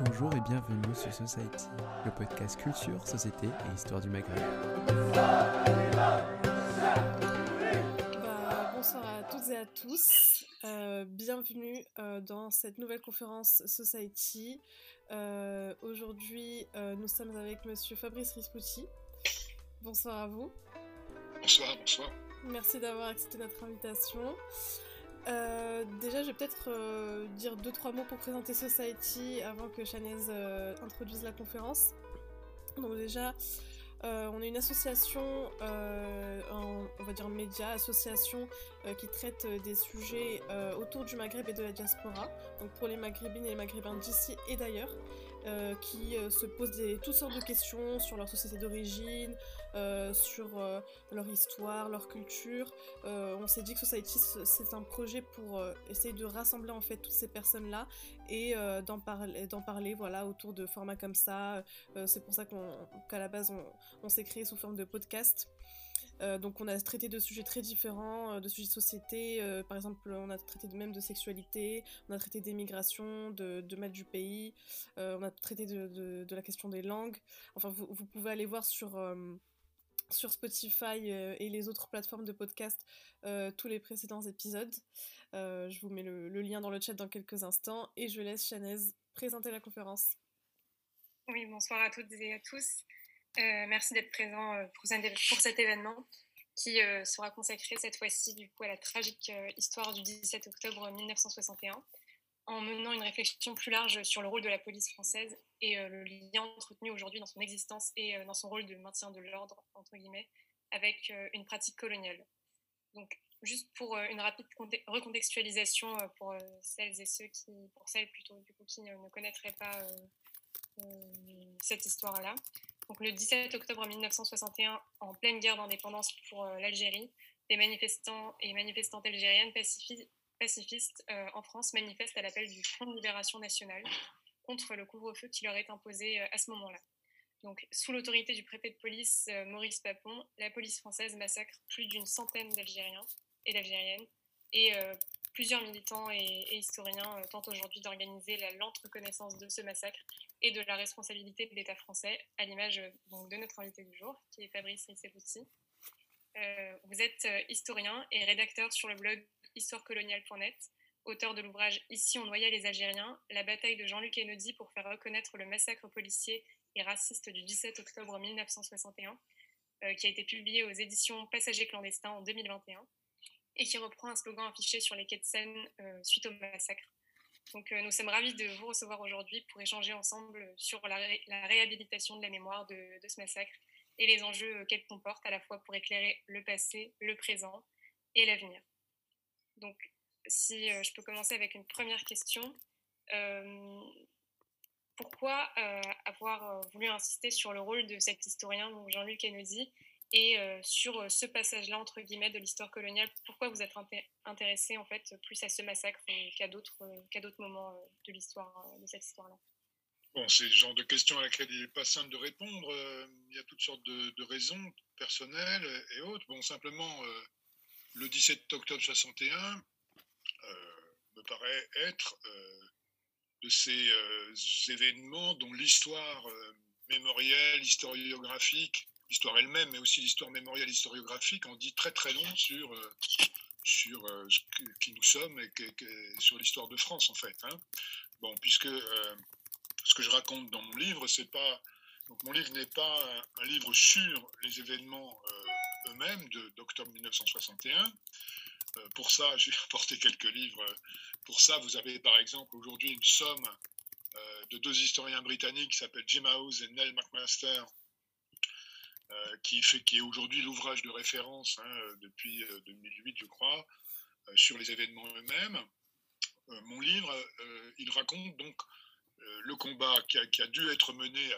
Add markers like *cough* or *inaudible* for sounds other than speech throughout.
Bonjour et bienvenue sur Society, le podcast culture, société et histoire du Maghreb. Bah, bonsoir à toutes et à tous. Euh, bienvenue euh, dans cette nouvelle conférence Society. Euh, Aujourd'hui, euh, nous sommes avec monsieur Fabrice Rispucci. Bonsoir à vous. Bonsoir, bonsoir. Merci d'avoir accepté notre invitation. Euh, déjà, je vais peut-être euh, dire deux trois mots pour présenter Society avant que Chanez euh, introduise la conférence. Donc déjà, on est une association, on va dire média, association qui traite des sujets autour du Maghreb et de la diaspora. Donc pour les Maghrébines et les Maghrébins d'ici et d'ailleurs, qui se posent des, toutes sortes de questions sur leur société d'origine, euh, sur euh, leur histoire, leur culture. Euh, on s'est dit que Society c'est un projet pour essayer de rassembler en fait toutes ces personnes-là et euh, d'en parler, voilà autour de formats comme ça. C'est pour ça qu'à la base on, s'est créé sous forme de podcast. Donc on a traité de sujets très différents, de sujets de société. par exemple, on a traité de- même de sexualité, on a traité d'émigration, de, de mal du pays, on a traité de, de- la question des langues. Enfin, vous, pouvez aller voir sur sur Spotify euh, et les autres plateformes de podcast euh, tous les précédents épisodes. Euh, je vous mets le, lien dans le chat dans quelques instants et je laisse Chanez présenter la conférence. Oui, bonsoir à toutes et à tous. Merci d'être présents pour, pour cet événement qui sera consacré cette fois-ci du coup à la tragique histoire du 17 octobre 1961, en menant une réflexion plus large sur le rôle de la police française et euh, le lien entretenu aujourd'hui dans son existence et euh, dans son rôle de maintien de l'ordre entre guillemets avec euh, une pratique coloniale. Donc juste pour une rapide conte- recontextualisation pour celles et ceux qui, pour celles plutôt du coup qui ne, connaîtraient pas cette histoire-là. Donc le 17 octobre 1961, en pleine guerre d'indépendance pour l'Algérie, des manifestants et manifestantes algériennes pacifi- pacifistes euh, en France manifestent à l'appel du Front de Libération Nationale contre le couvre-feu qui leur est imposé euh, à ce moment-là. Donc, sous l'autorité du préfet de police euh, Maurice Papon, la police française massacre plus d'une centaine d'Algériens et d'Algériennes et plusieurs militants et, historiens tentent aujourd'hui d'organiser la lente reconnaissance de ce massacre et de la responsabilité de l'État français, à l'image donc, de notre invité du jour, qui est Fabrice Rissepoussi. Euh, vous êtes historien et rédacteur sur le blog histoirecoloniale.net, auteur de l'ouvrage Ici on noyait les Algériens, la bataille de Jean-Luc Kennedy pour faire reconnaître le massacre policier et raciste du 17 octobre 1961, euh, qui a été publié aux éditions Passagers clandestins en 2021 et qui reprend un slogan affiché sur les quais de Seine euh, suite au massacre. Donc, euh, nous sommes ravis de vous recevoir aujourd'hui pour échanger ensemble sur la, ré- la réhabilitation de la mémoire de, ce massacre et les enjeux qu'elle comporte à la fois pour éclairer le passé, le présent et l'avenir. Donc, si euh, je peux commencer avec une première question, euh, pourquoi euh, avoir voulu insister sur le rôle de cet historien, Jean-Luc Kennedy, et sur ce passage-là, entre guillemets, de l'histoire coloniale, pourquoi vous êtes inté- intéressé en fait plus à ce massacre qu'à d'autres qu'à d'autres moments de l'histoire, de cette histoire-là? Bon, c'est le genre de question à laquelle il n'est pas simple de répondre. Il y a toutes sortes de, raisons personnelles et autres. Bon, simplement, le 17 octobre 61 euh, me paraît être euh, de ces euh, événements dont l'histoire mémorielle, historiographique, l'histoire elle-même, mais aussi l'histoire mémorielle, historiographique, en dit très très long sur, sur qui nous sommes et sur l'histoire de France, en fait. hein. Bon, puisque ce que je raconte dans mon livre, c'est pas. Donc, mon livre n'est pas un, livre sur les événements eux-mêmes d'octobre 1961. Euh, pour ça, j'ai *laughs* apporté quelques livres. Pour ça, vous avez par exemple aujourd'hui une somme euh, de deux historiens britanniques qui s'appellent Jim House et Neil McMaster, euh, qui, fait, qui est aujourd'hui l'ouvrage de référence hein, depuis euh, 2008, je crois, sur les événements eux-mêmes. Mon livre, il raconte donc le combat qui a, dû être mené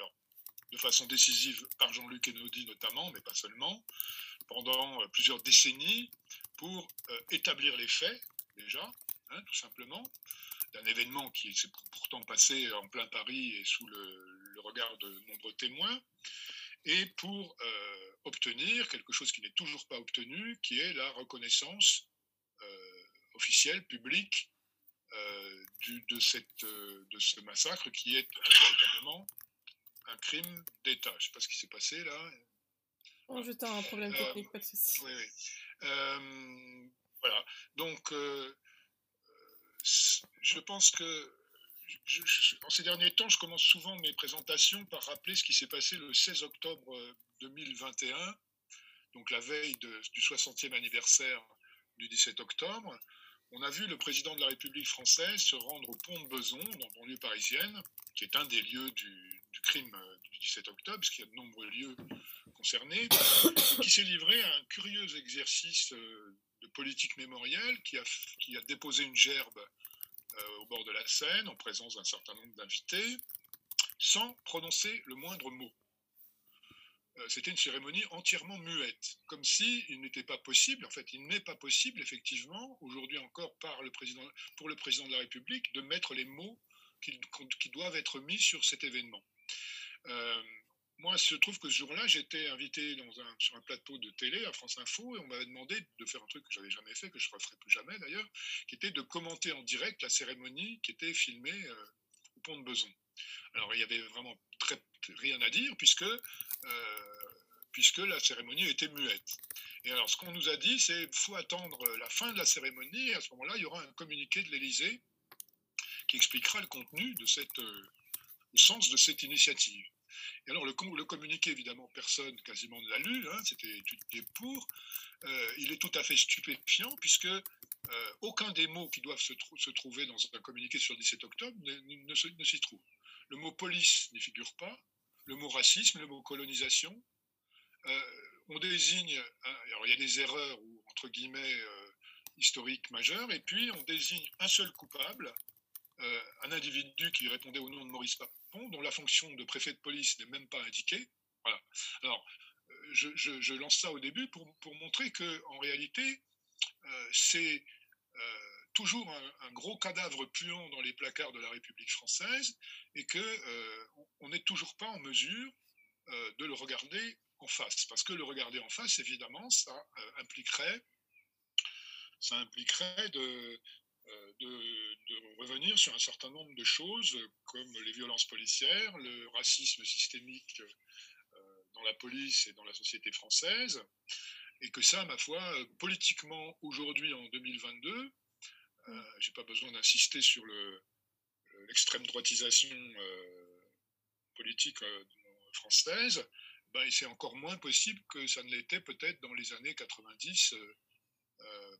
de façon décisive par Jean-Luc Kennedy notamment, mais pas seulement, pendant euh, plusieurs décennies pour euh, établir les faits, déjà, hein, tout simplement, d'un événement qui s'est pourtant passé en plein Paris et sous le, regard de nombreux témoins, et pour euh, obtenir quelque chose qui n'est toujours pas obtenu, qui est la reconnaissance officielle, publique, de, cette, de ce massacre qui est véritablement un crime d'État. Je ne sais pas ce qui s'est passé là. On juste un problème technique, pas de souci. Oui, oui. voilà. Donc, je pense que en ces derniers temps, je commence souvent mes présentations par rappeler ce qui s'est passé le 16 octobre 2021, donc la veille du 60e anniversaire du 17 octobre. On a vu le président de la République française se rendre au pont de Beson, dans banlieue parisienne, qui est un des lieux du, crime du 17 octobre, parce qu'il y a de nombreux lieux concernés, qui s'est livré à un curieux exercice euh, de politique mémorielle, qui a, qui a déposé une gerbe euh, au bord de la Seine, en présence d'un certain nombre d'invités, sans prononcer le moindre mot. Euh, c'était une cérémonie entièrement muette, comme si il n'était pas possible, en fait, il n'est pas possible, effectivement, aujourd'hui encore par le président, pour le président de la République, de mettre les mots qui, doivent être mis sur cet événement. Euh, moi, il se trouve que ce jour-là, j'étais invité sur un plateau de télé à France Info et on m'avait demandé de faire un truc que j'avais jamais fait, que je ne referai plus jamais d'ailleurs, qui était de commenter en direct la cérémonie qui était filmée euh, au pont de Beson. Alors, il y avait vraiment très, rien à dire puisque, euh, puisque la cérémonie était muette. Et alors, ce qu'on nous a dit, c'est qu'il faut attendre la fin de la cérémonie et à ce moment-là, il y aura un communiqué de l'Élysée qui expliquera le contenu de cette, euh, le sens de cette initiative. Et alors, le, communiqué, évidemment, personne quasiment ne l'a lu, hein, c'était pour. Euh, il est tout à fait stupéfiant, puisque aucun des mots qui doivent se, se, trouver dans un communiqué sur le 17 octobre ne, ne, s'y trouve. Le mot police n'y figure pas, le mot racisme, le mot colonisation. Euh, on désigne, hein, alors il y a des erreurs, ou entre guillemets, historiques majeures, et puis on désigne un seul coupable, un individu qui répondait au nom de Maurice Papin, dont la fonction de préfet de police n'est même pas indiquée. Voilà. Alors, euh, je, lance ça au début pour, montrer qu'en réalité, euh, c'est euh, toujours un, gros cadavre puant dans les placards de la République française et qu'on n'est toujours pas en mesure de le regarder en face. Parce que le regarder en face, évidemment, ça impliquerait, ça impliquerait de, euh, revenir sur un certain nombre de choses comme les violences policières, le racisme systémique euh, dans la police et dans la société française, et que ça, ma foi, politiquement, aujourd'hui, en 2022, euh, j'ai pas besoin d'insister sur l'extrême droitisation politique française, ben, c'est encore moins possible que ça ne l'était peut-être dans les années 90,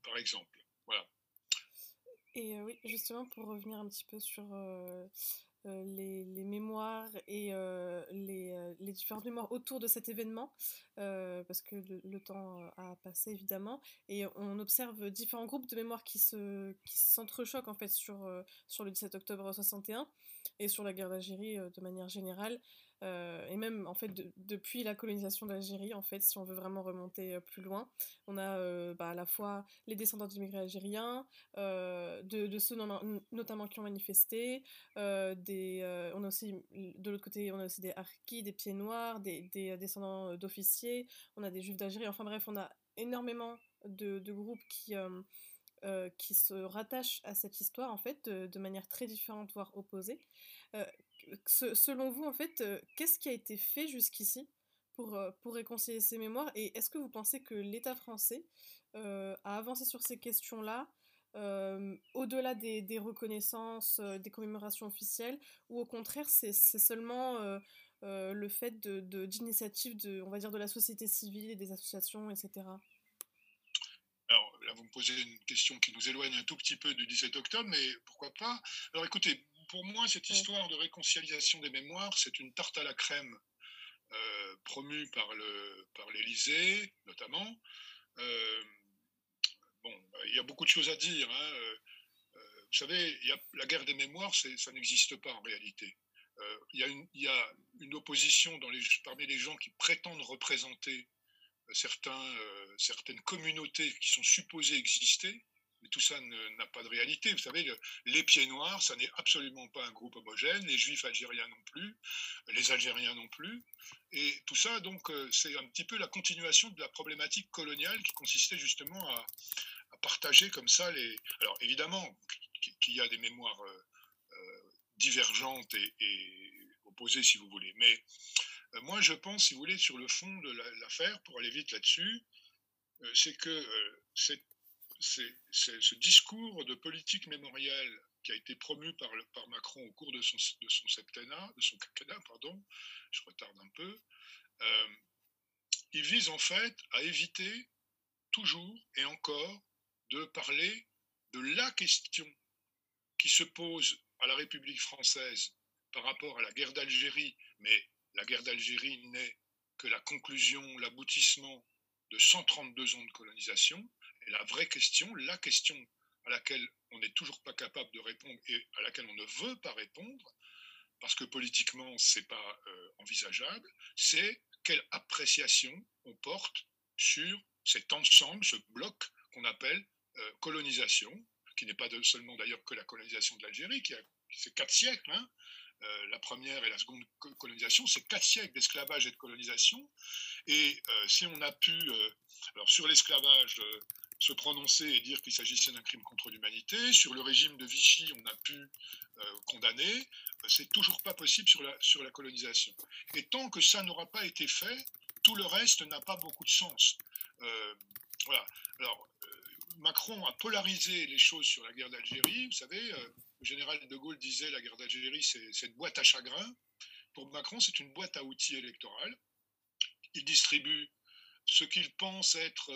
par exemple. Voilà. Et euh, oui, justement, pour revenir un petit peu sur euh, euh, les, mémoires et les, les, différentes mémoires autour de cet événement, parce que le, temps a passé évidemment, et on observe différents groupes de mémoires qui se qui s'entrechoquent en fait sur, sur le 17 octobre 61 et sur la guerre d'Algérie de manière générale. Euh, et même en fait depuis la colonisation d'Algérie en fait si on veut vraiment remonter euh, plus loin on a euh, bah, à la fois les descendants d'immigrés algériens de, de, ceux notamment qui ont manifesté des on a aussi de l'autre côté on a aussi des harkis des pieds noirs des, des descendants d'officiers on a des juifs d'Algérie. Enfin bref on a énormément de groupes qui qui se rattachent à cette histoire en fait de, manière très différente voire opposée selon vous, en fait, euh, qu'est-ce qui a été fait jusqu'ici pour, euh, pour réconcilier ces mémoires? Et est-ce que vous pensez que l'État français euh, a avancé sur ces questions-là au-delà des, reconnaissances, des commémorations officielles, ou au contraire, c'est seulement le fait d'initiatives de, on va dire, de la société civile et des associations, etc. Me posez une question qui nous éloigne un tout petit peu du 17 octobre, mais pourquoi pas Alors écoutez, pour moi, cette histoire de réconciliation des mémoires, c'est une tarte à la crème euh, promue par l'Élysée, par notamment. Euh, bon, il y a beaucoup de choses à dire. Hein. Euh, vous savez, la guerre des mémoires, ça n'existe pas en réalité. Il y, y, a une opposition dans les, parmi les gens qui prétendent représenter certains, certaines communautés qui sont supposées exister mais tout ça n'a pas de réalité. Vous savez, les pieds noirs, ça n'est absolument pas un groupe homogène, les juifs algériens non plus, les algériens non plus. Et tout ça, donc, euh, c'est un petit peu la continuation de la problématique coloniale qui consistait justement à, partager comme ça les. Alors évidemment qu'il y a des mémoires divergentes et, opposées, si vous voulez, mais moi je pense, si vous voulez, sur le fond de l'affaire, pour aller vite là-dessus, c'est que ce discours de politique mémorielle qui a été promu par, Macron au cours de son, septennat, de son quinquennat, pardon, je retarde un peu, euh, il vise en fait à éviter toujours et encore de parler de la question qui se pose à la République française par rapport à la guerre d'Algérie, mais la guerre d'Algérie n'est que la conclusion, l'aboutissement de 132 ans de colonisation. Et la vraie question, la question à laquelle on n'est toujours pas capable de répondre et à laquelle on ne veut pas répondre, parce que politiquement, ce n'est pas euh, envisageable, c'est quelle appréciation on porte sur cet ensemble, ce bloc qu'on appelle euh, colonisation, qui n'est pas seulement d'ailleurs que la colonisation de l'Algérie, qui, a c'est quatre siècles. Hein. Euh, la première et la seconde colonisation, c'est quatre siècles d'esclavage et de colonisation. Et si on a pu, alors sur l'esclavage, se prononcer et dire qu'il s'agissait d'un crime contre l'humanité. Sur le régime de Vichy, on a pu euh, condamner. C'est toujours pas possible sur la, colonisation. Et tant que ça n'aura pas été fait, tout le reste n'a pas beaucoup de sens. Euh, voilà. Alors, euh, Macron a polarisé les choses sur la guerre d'Algérie. Vous savez, le général de Gaulle disait la guerre d'Algérie, c'est une boîte à chagrin. Pour Macron, c'est une boîte à outils électorale. Il distribue ce qu'il pense être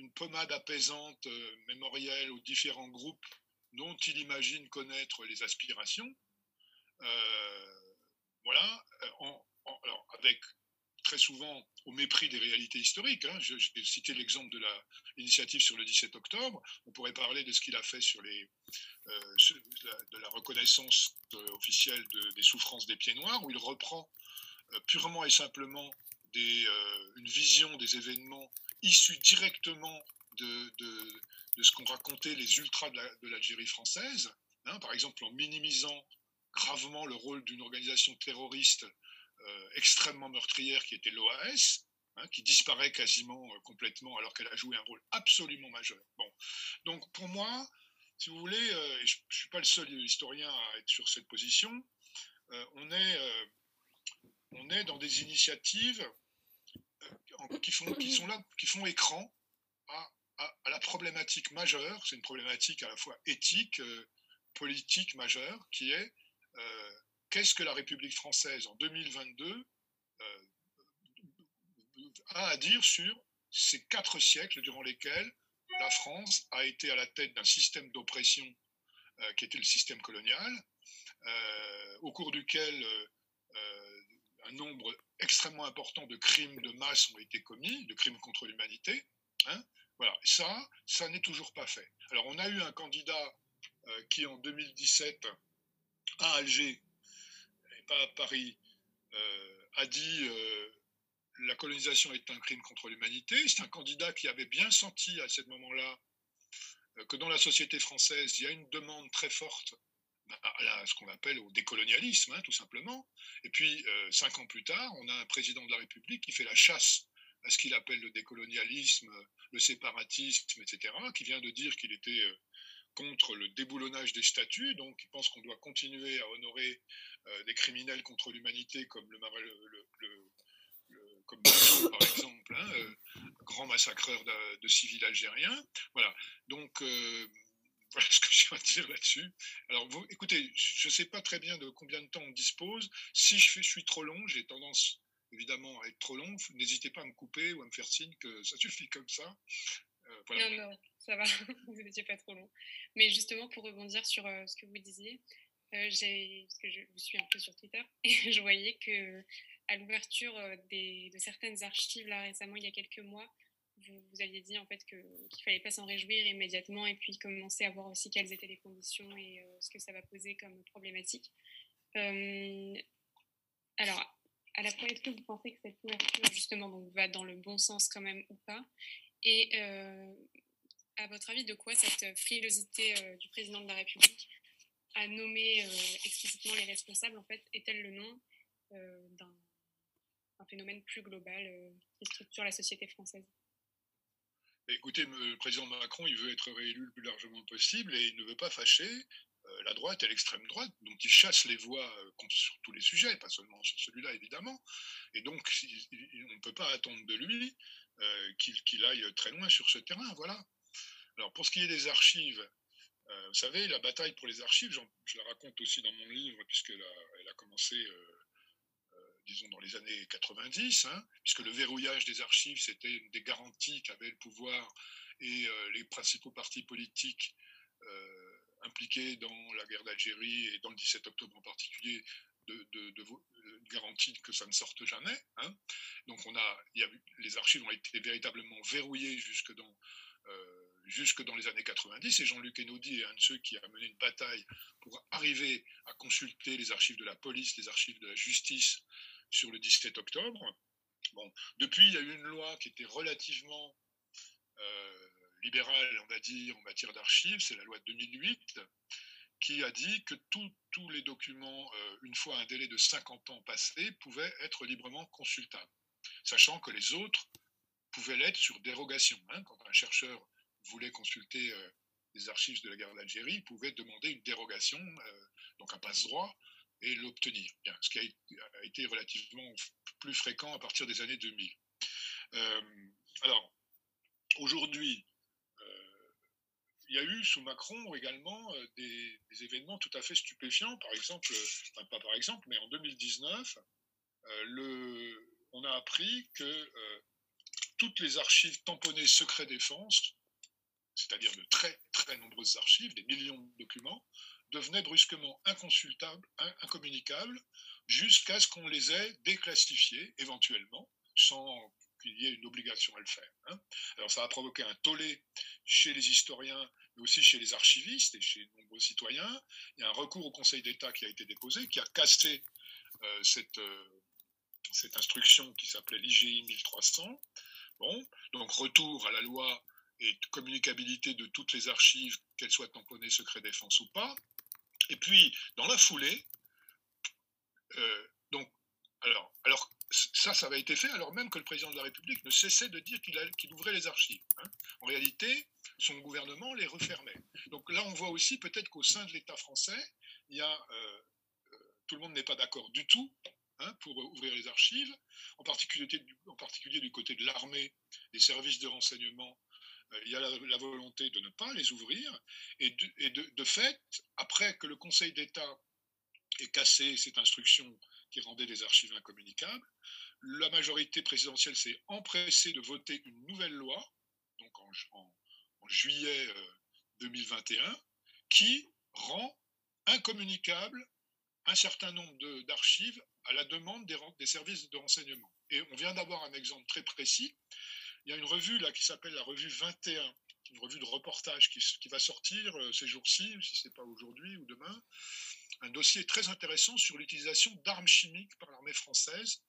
une pommade apaisante euh, mémorielle aux différents groupes dont il imagine connaître les aspirations. Euh, voilà, euh, alors avec très souvent au mépris des réalités historiques. Hein. J'ai cité l'exemple de l'initiative sur le 17 octobre. On pourrait parler de ce qu'il a fait sur les, de la reconnaissance officielle des souffrances des pieds noirs, où il reprend purement et simplement une vision des événements issus directement de, ce qu'ont raconté les ultras de l'Algérie française, hein, par exemple en minimisant gravement le rôle d'une organisation terroriste euh, extrêmement meurtrière qui était l'OAS, hein, qui disparaît quasiment euh, complètement alors qu'elle a joué un rôle absolument majeur. Bon. Donc pour moi, si vous voulez, euh, et je ne suis pas le seul historien à être sur cette position, on, est, on est dans des initiatives qui, font, qui sont là, qui font écran à, la problématique majeure, c'est une problématique à la fois éthique, euh, politique majeure, qui est euh, qu'est-ce que la République française en 2022 euh, a à dire sur ces quatre siècles durant lesquels la France a été à la tête d'un système d'oppression qui était le système colonial, au cours duquel un nombre extrêmement important de crimes de masse ont été commis, de crimes contre l'humanité. Hein voilà, ça, ça n'est toujours pas fait. Alors on a eu un candidat euh, qui en 2017 à Alger, pas à Paris, euh, a dit euh, la colonisation est un crime contre l'humanité. C'est un candidat qui avait bien senti à ce moment-là que dans la société française, il y a une demande très forte à ce qu'on appelle au décolonialisme, hein, tout simplement. Et puis, euh, cinq ans plus tard, on a un président de la République qui fait la chasse à ce qu'il appelle le décolonialisme, le séparatisme, etc., qui vient de dire qu'il était euh, contre le déboulonnage des statuts, donc il pense qu'on doit continuer à honorer euh, des criminels contre l'humanité comme le, le, comme par exemple, hein, grand massacreur de, civils algériens. Voilà. Donc *laughs* voilà ce que j'ai à dire là-dessus. Alors, vous, écoutez, je ne sais pas très bien de combien de temps on dispose. Si je, je suis trop long, j'ai tendance évidemment à être trop long. N'hésitez pas à me couper ou à me faire signe que ça suffit comme ça. Euh, non, non, ça va, *laughs* vous n'étiez pas trop long. Mais justement, pour rebondir sur euh, ce que vous disiez, euh, j'ai, parce que je vous suis un peu sur Twitter, *laughs* et je voyais que à l'ouverture de certaines archives là récemment, il y a quelques mois, vous, aviez dit en fait qu'il ne fallait pas s'en réjouir immédiatement et puis commencer à voir aussi quelles étaient les conditions et euh, ce que ça va poser comme problématique. Euh, alors, à la fois, est-ce que vous pensez que cette ouverture justement donc, va dans le bon sens quand même ou pas? Et euh, à votre avis, de quoi cette frilosité du président de la République à nommer explicitement les responsables en fait est-elle le nom d'un phénomène plus global qui structure la société française? Écoutez, le président Macron, il veut être réélu le plus largement possible et il ne veut pas fâcher euh, la droite et l'extrême droite, donc il chasse les voix euh, sur tous les sujets, pas seulement sur celui-là évidemment. Et donc on ne peut pas attendre de lui euh, qu'il aille très loin sur ce terrain. Voilà. Alors pour ce qui est des archives, vous savez, la bataille pour les archives, je la raconte aussi dans mon livre, puisqu'elle a, elle a commencé disons dans les années 90, hein, puisque le verrouillage des archives, c'était une des garanties qu'avaient le pouvoir et les principaux partis politiques impliqués dans la guerre d'Algérie et dans le 17 octobre en particulier, de, garantie que ça ne sorte jamais. Hein. Donc on a, les archives ont été véritablement verrouillées jusque dans, euh, les années 90. Et Jean-Luc Enaudi est un de ceux qui a mené une bataille pour arriver à consulter les archives de la police, les archives de la justice sur le 17 octobre. Bon, depuis, il y a eu une loi qui était relativement euh, libérale, on va dire, en matière d'archives, c'est la loi de 2008, qui a dit que tous les documents, euh, une fois un délai de 50 ans passé, pouvaient être librement consultables, sachant que les autres pouvaient l'être sur dérogation. Hein. quand un chercheur voulait consulter euh, les archives de la guerre d'Algérie, il pouvait demander une dérogation, euh, donc un passe-droit, et l'obtenir. Ce qui a, été relativement plus fréquent à partir des années 2000. alors, aujourd'hui, il y a eu sous Macron également euh, des, événements tout à fait stupéfiants. Par exemple, euh, enfin pas par exemple, mais en 2019, euh, on a appris que toutes les archives tamponnées secret défense, c'est-à-dire de très très nombreuses archives, des millions de documents, devenaient brusquement inconsultables, incommunicables, jusqu'à ce qu'on les ait déclassifiés éventuellement, sans qu'il y ait une obligation à le faire. Hein. Alors ça a provoqué un tollé chez les historiens, mais aussi chez les archivistes et chez de nombreux citoyens. Il y a un recours au Conseil d'État qui a été déposé, qui a cassé euh, cette, euh, cette instruction qui s'appelait l'IGI 1300. Bon, donc retour à la loi et communicabilité de toutes les archives, qu'elles soient tamponnées secret défense ou pas. Et puis, dans la foulée, euh, donc, alors, alors ça, ça avait été fait alors même que le président de la République ne cessait de dire qu'il ouvrait les archives. Hein. En réalité, son gouvernement les refermait. Donc là, on voit aussi peut-être qu'au sein de l'État français, euh, euh, tout le monde n'est pas d'accord du tout hein, pour ouvrir les archives, en particulier, en particulier du côté de l'armée, des services de renseignement. Euh, il y a la, volonté de ne pas les ouvrir. Et, de fait, après que le Conseil d'État ait cassé cette instruction qui rendait les archives incommunicables. La majorité présidentielle s'est empressée de voter une nouvelle loi, donc en, juillet 2021, euh, qui rend incommunicable un certain nombre d'archives à la demande des, des, services de renseignement. Et on vient d'avoir un exemple très précis. Il y a une revue là qui s'appelle la revue 21, une revue de reportage qui, va sortir euh, ces jours-ci, si ce n'est pas aujourd'hui ou demain, un dossier très intéressant sur l'utilisation d'armes chimiques par l'armée française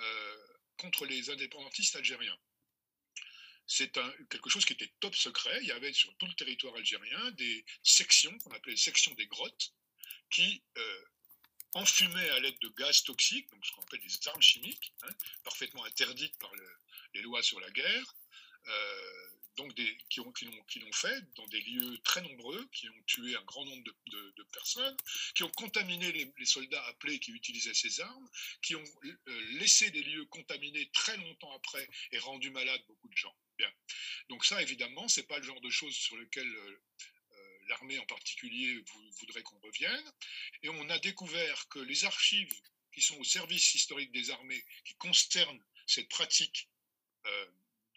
euh, contre les indépendantistes algériens. C'est quelque chose qui était top secret. Il y avait sur tout le territoire algérien des sections, qu'on appelait les sections des grottes, qui euh, enfumaient à l'aide de gaz toxiques, donc ce qu'on appelle des armes chimiques, hein, parfaitement interdites par les lois sur la guerre, donc qui, ont, qui, l'ont, fait dans des lieux très nombreux, qui ont tué un grand nombre de, personnes, qui ont contaminé les, soldats appelés qui utilisaient ces armes, qui ont euh, laissé des lieux contaminés très longtemps après et rendu malades beaucoup de gens. Bien. Donc ça, évidemment, c'est pas le genre de choses sur lesquelles euh, l'armée en particulier voudrait qu'on revienne. Et on a découvert que les archives qui sont au service historique des armées, qui concernent cette pratique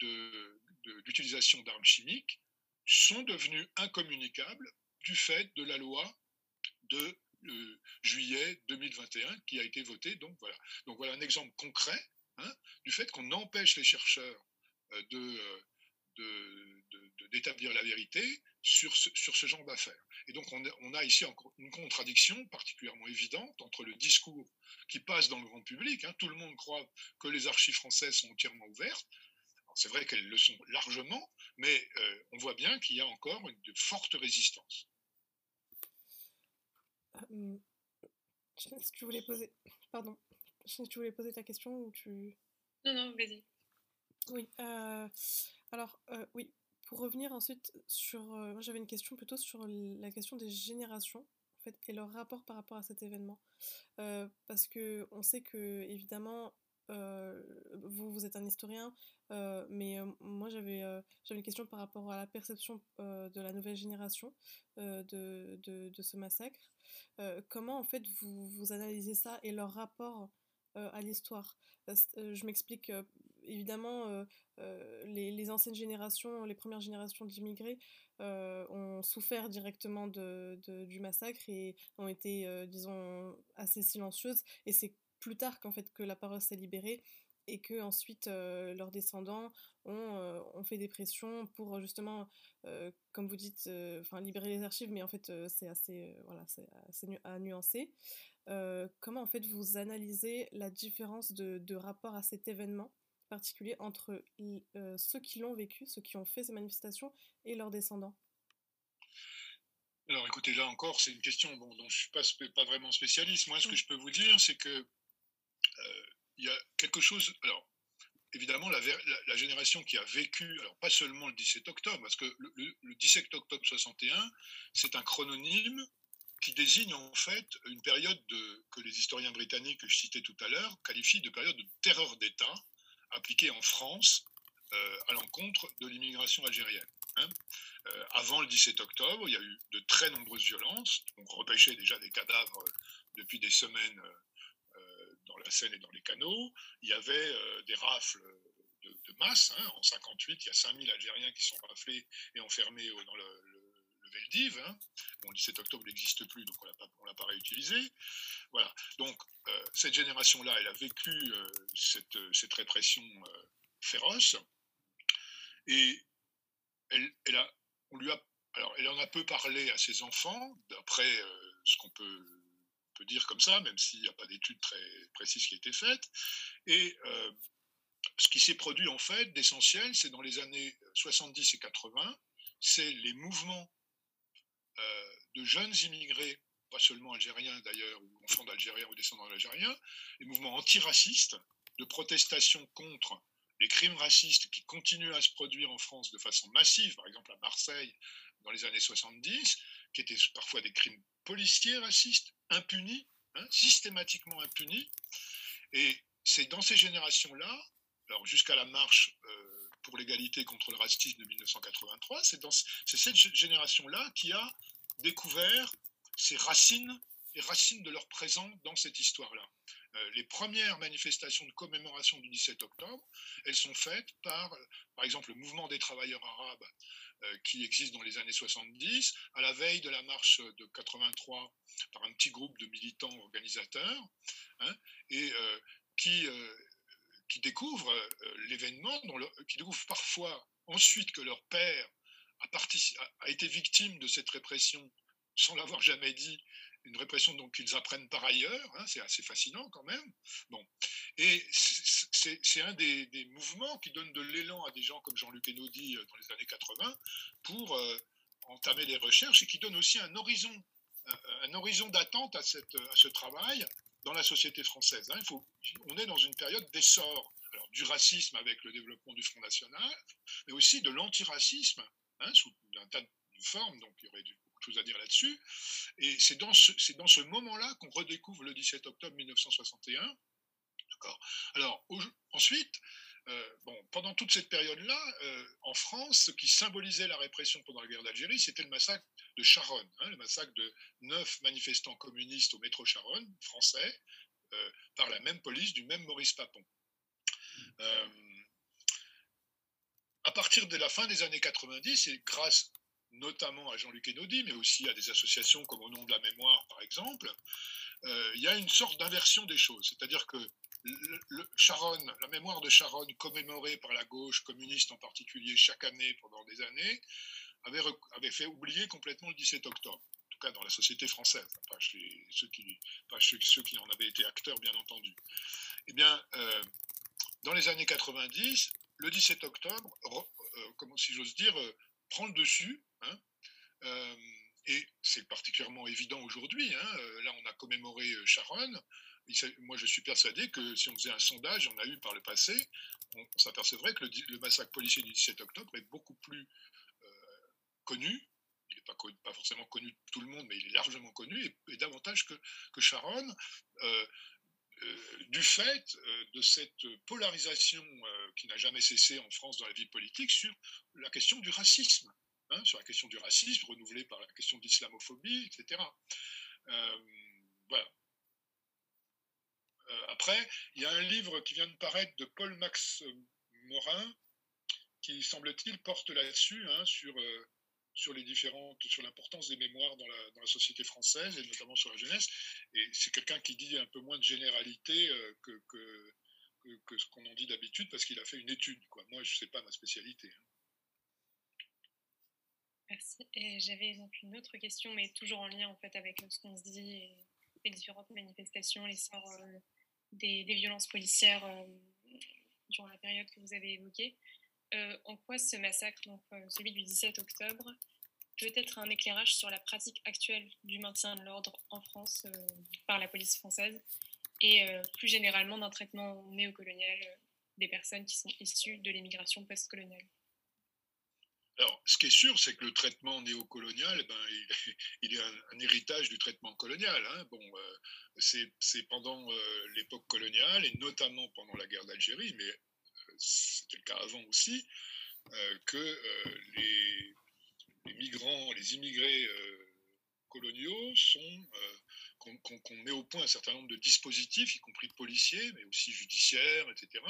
de, l'utilisation d'armes chimiques sont devenus incommunicables du fait de la loi de euh, juillet 2021 qui a été votée. Donc voilà, donc voilà un exemple concret hein, du fait qu'on empêche les chercheurs euh, euh, de, d'établir la vérité sur ce, sur ce genre d'affaires. Et donc on a, on a, ici une contradiction particulièrement évidente entre le discours qui passe dans le grand public, hein, tout le monde croit que les archives françaises sont entièrement ouvertes, c'est vrai qu'elles le sont largement, mais euh, on voit bien qu'il y a encore une de forte résistance. Euh, je sais si tu voulais poser, pardon, je sais si tu voulais poser ta question ou tu? Non, non, vas-y. Oui. Euh, Alors, oui, pour revenir ensuite sur... moi j'avais une question plutôt sur la question des générations, en fait, et leur rapport par rapport à cet événement. parce que on sait que, évidemment, vous, vous êtes un historien, mais moi j'avais j'avais une question par rapport à la perception de la nouvelle génération de, de, ce massacre. comment en fait vous, vous analysez ça et leur rapport à l'histoire? Je m'explique, évidemment, les, les, anciennes générations, les premières générations d'immigrés ont souffert directement de, du massacre et ont été, disons, assez silencieuses. Et c'est plus tard qu'en fait que la parole s'est libérée et que ensuite euh, leurs descendants ont, euh, ont, fait des pressions pour justement, euh, comme vous dites, enfin libérer les archives, mais en fait c'est assez, voilà, c'est assez à nuancer. comment en fait vous analysez la différence de, de rapport à cet événement particulier entre ceux qui l'ont vécu, ceux qui ont fait ces manifestations et leurs descendants? Alors écoutez, là encore, c'est une question dont je ne suis pas, pas, vraiment spécialiste. Moi, ce que je peux vous dire, c'est que il y a quelque chose. Alors, évidemment, la, génération qui a vécu, alors pas seulement le 17 octobre, parce que le, 17 octobre 61, c'est un chrononyme qui désigne en fait une période de, que les historiens britanniques que je citais tout à l'heure qualifient de période de terreur d'État appliquée en France euh, à l'encontre de l'immigration algérienne. Hein. Euh, avant le 17 octobre, il y a eu de très nombreuses violences. On repêchait déjà des cadavres depuis des semaines la Seine et dans les canaux. Il y avait euh, des rafles de, masse. Hein. En 58, il y a 5000 Algériens qui sont raflés et enfermés dans le, le, Veldiv. Hein. Bon, le 17 octobre n'existe plus, donc on ne l'a pas réutilisé. Voilà. Donc, euh, cette génération-là, elle a vécu euh, cette, répression féroce. Et elle, a, on lui a, alors, elle en a peu parlé à ses enfants, d'après ce qu'on peut peut dire comme ça, même s'il n'y a pas d'études très précises qui aient été faites. Et euh, ce qui s'est produit en fait d'essentiel, c'est dans les années 70 et 80, c'est les mouvements euh, de jeunes immigrés, pas seulement algériens d'ailleurs, ou enfants d'Algériens ou descendants d'Algériens, les mouvements antiracistes de protestation contre les crimes racistes qui continuent à se produire en France de façon massive, par exemple à Marseille dans les années 70, qui étaient parfois des crimes policiers racistes, impunis, hein, systématiquement impunis. Et c'est dans ces générations-là, alors jusqu'à la marche euh, pour l'égalité contre le racisme de 1983, c'est cette génération-là qui a découvert ces racines, les racines de leur présent dans cette histoire-là. Euh, les premières manifestations de commémoration du 17 octobre, elles sont faites par, par exemple, le mouvement des travailleurs arabes euh, qui existe dans les années 70, à la veille de la marche de 83 par un petit groupe de militants organisateurs, hein, et euh, qui, qui découvrent l'événement, qui découvrent parfois ensuite que leur père a été victime de cette répression sans l'avoir jamais dit, une répression dont ils apprennent par ailleurs, hein, c'est assez fascinant quand même. Bon. Et c'est un des, mouvements qui donne de l'élan à des gens comme Jean-Luc Enaudi euh, dans les années 80 pour euh, entamer les recherches et qui donne aussi un horizon, un, horizon d'attente à, à ce travail dans la société française. Hein. Il faut, on est dans une période d'essor du racisme avec le développement du Front National, mais aussi de l'antiracisme hein, sous un tas de formes, donc il y aurait du à dire là-dessus. Et c'est dans ce, ce moment-là qu'on redécouvre le 17 octobre 1961. D'accord? Alors, ensuite, euh, bon, pendant toute cette période-là, euh, en France, ce qui symbolisait la répression pendant la guerre d'Algérie, c'était le massacre de Charonne, hein, le massacre de neuf manifestants communistes au métro Charonne, français, euh, par la même police du même Maurice Papon. à partir de la fin des années 90, et grâce notamment à Jean-Luc Enaudi, mais aussi à des associations comme Au nom de la mémoire, par exemple, euh, il y a une sorte d'inversion des choses. C'est-à-dire que le, la mémoire de Charonne, commémorée par la gauche communiste en particulier chaque année pendant des années, avait, fait oublier complètement le 17 octobre. En tout cas dans la société française, pas chez ceux qui, pas en avaient été acteurs, bien entendu. Eh bien, euh, dans les années 90, le 17 octobre, euh, comment si j'ose dire, prend le dessus Hein. Euh, et c'est particulièrement évident aujourd'hui. Hein. Euh, là, on a commémoré euh, Charonne. moi, je suis persuadé que si on faisait un sondage, on a eu par le passé, on, s'apercevrait que le, massacre policier du 17 octobre est beaucoup plus connu. Il n'est pas, pas, forcément connu de tout le monde, mais il est largement connu et, davantage que, que Sharon. Euh, du fait de cette polarisation qui n'a jamais cessé en France dans la vie politique sur la question du racisme, hein, sur la question du racisme renouvelée par la question de l'islamophobie, etc. voilà. Euh, après, il y a un livre qui vient de paraître de Paul Max Morin, qui semble-t-il porte là-dessus, hein, sur, euh, sur les différentes, sur l'importance des mémoires dans la, société française et notamment sur la jeunesse. Et c'est quelqu'un qui dit un peu moins de généralité euh, que, ce qu'on en dit d'habitude parce qu'il a fait une étude. Quoi. Moi, je ne sais pas ma spécialité. Hein. Merci. Et j'avais une autre question, mais toujours en lien en fait avec ce qu'on se dit et les différentes manifestations, les sorts des, violences policières euh, durant la période que vous avez évoquée. Euh, en quoi ce massacre, donc euh, celui du 17 octobre, peut être un éclairage sur la pratique actuelle du maintien de l'ordre en France par la police française et plus généralement d'un traitement néocolonial des personnes qui sont issues de l'immigration postcoloniale? Alors, ce qui est sûr, c'est que le traitement néocolonial, ben, il, *laughs* est un, héritage du traitement colonial. Hein. Bon, euh, c'est pendant euh, l'époque coloniale, et notamment pendant la guerre d'Algérie, mais euh, c'était le cas avant aussi, que les, les, migrants, les immigrés coloniaux sont qu'on met au point un certain nombre de dispositifs, y compris policiers, mais aussi judiciaires, etc.,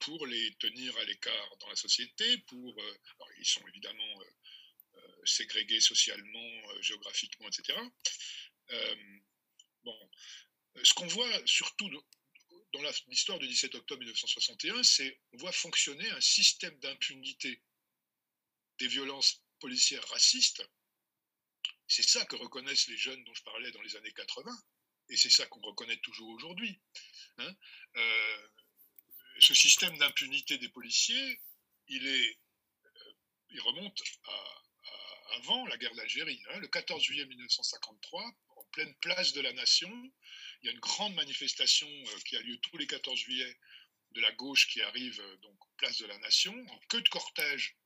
pour les tenir à l'écart dans la société, pour, euh, ils sont évidemment euh, euh, ségrégés socialement, géographiquement, etc. bon, ce qu'on voit surtout dans l'histoire du 17 octobre 1961, c'est on voit fonctionner un système d'impunité des violences policières racistes. C'est ça que reconnaissent les jeunes dont je parlais dans les années 80, et c'est ça qu'on reconnaît toujours aujourd'hui. Hein ce système d'impunité des policiers, il, est, euh, il remonte avant la guerre d'Algérie. Hein. le 14 juillet 1953, en pleine place de la Nation, il y a une grande manifestation euh, qui a lieu tous les 14 juillet de la gauche qui arrive euh, donc place de la Nation. En queue de cortège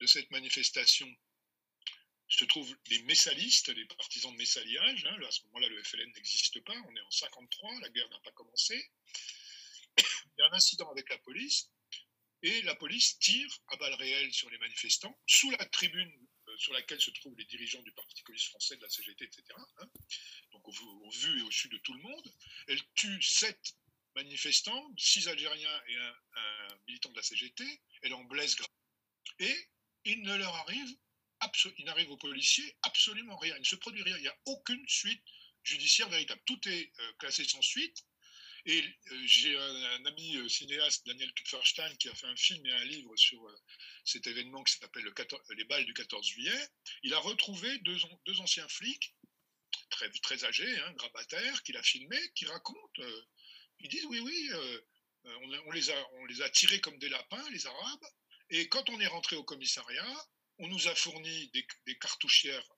de cette manifestation se trouvent les messalistes, les partisans de messaliage. Hein. à ce moment-là, le FLN n'existe pas. On est en 53, la guerre n'a pas commencé il y a un incident avec la police et la police tire à balles réelles sur les manifestants sous la tribune sur laquelle se trouvent les dirigeants du Parti communiste français, de la CGT, etc. Hein. donc au, vu et au su de tout le monde. Elle tue sept manifestants, six Algériens et un, militant de la CGT. Elle en blesse grave. Et il ne leur arrive, il n'arrive aux policiers absolument rien. Il ne se produit rien. Il n'y a aucune suite judiciaire véritable. Tout est euh, classé sans suite. Et euh, j'ai un, ami euh, cinéaste, Daniel Kupferstein, qui a fait un film et un livre sur euh, cet événement qui s'appelle Les balles du 14 juillet. Il a retrouvé deux, anciens flics, très, très âgés, hein, grabataires, qu'il a filmés, qui racontent, ils disent oui, oui, on, les a, on les a tirés comme des lapins, les Arabes, et quand on est rentré au commissariat, on nous a fourni des, cartouchières,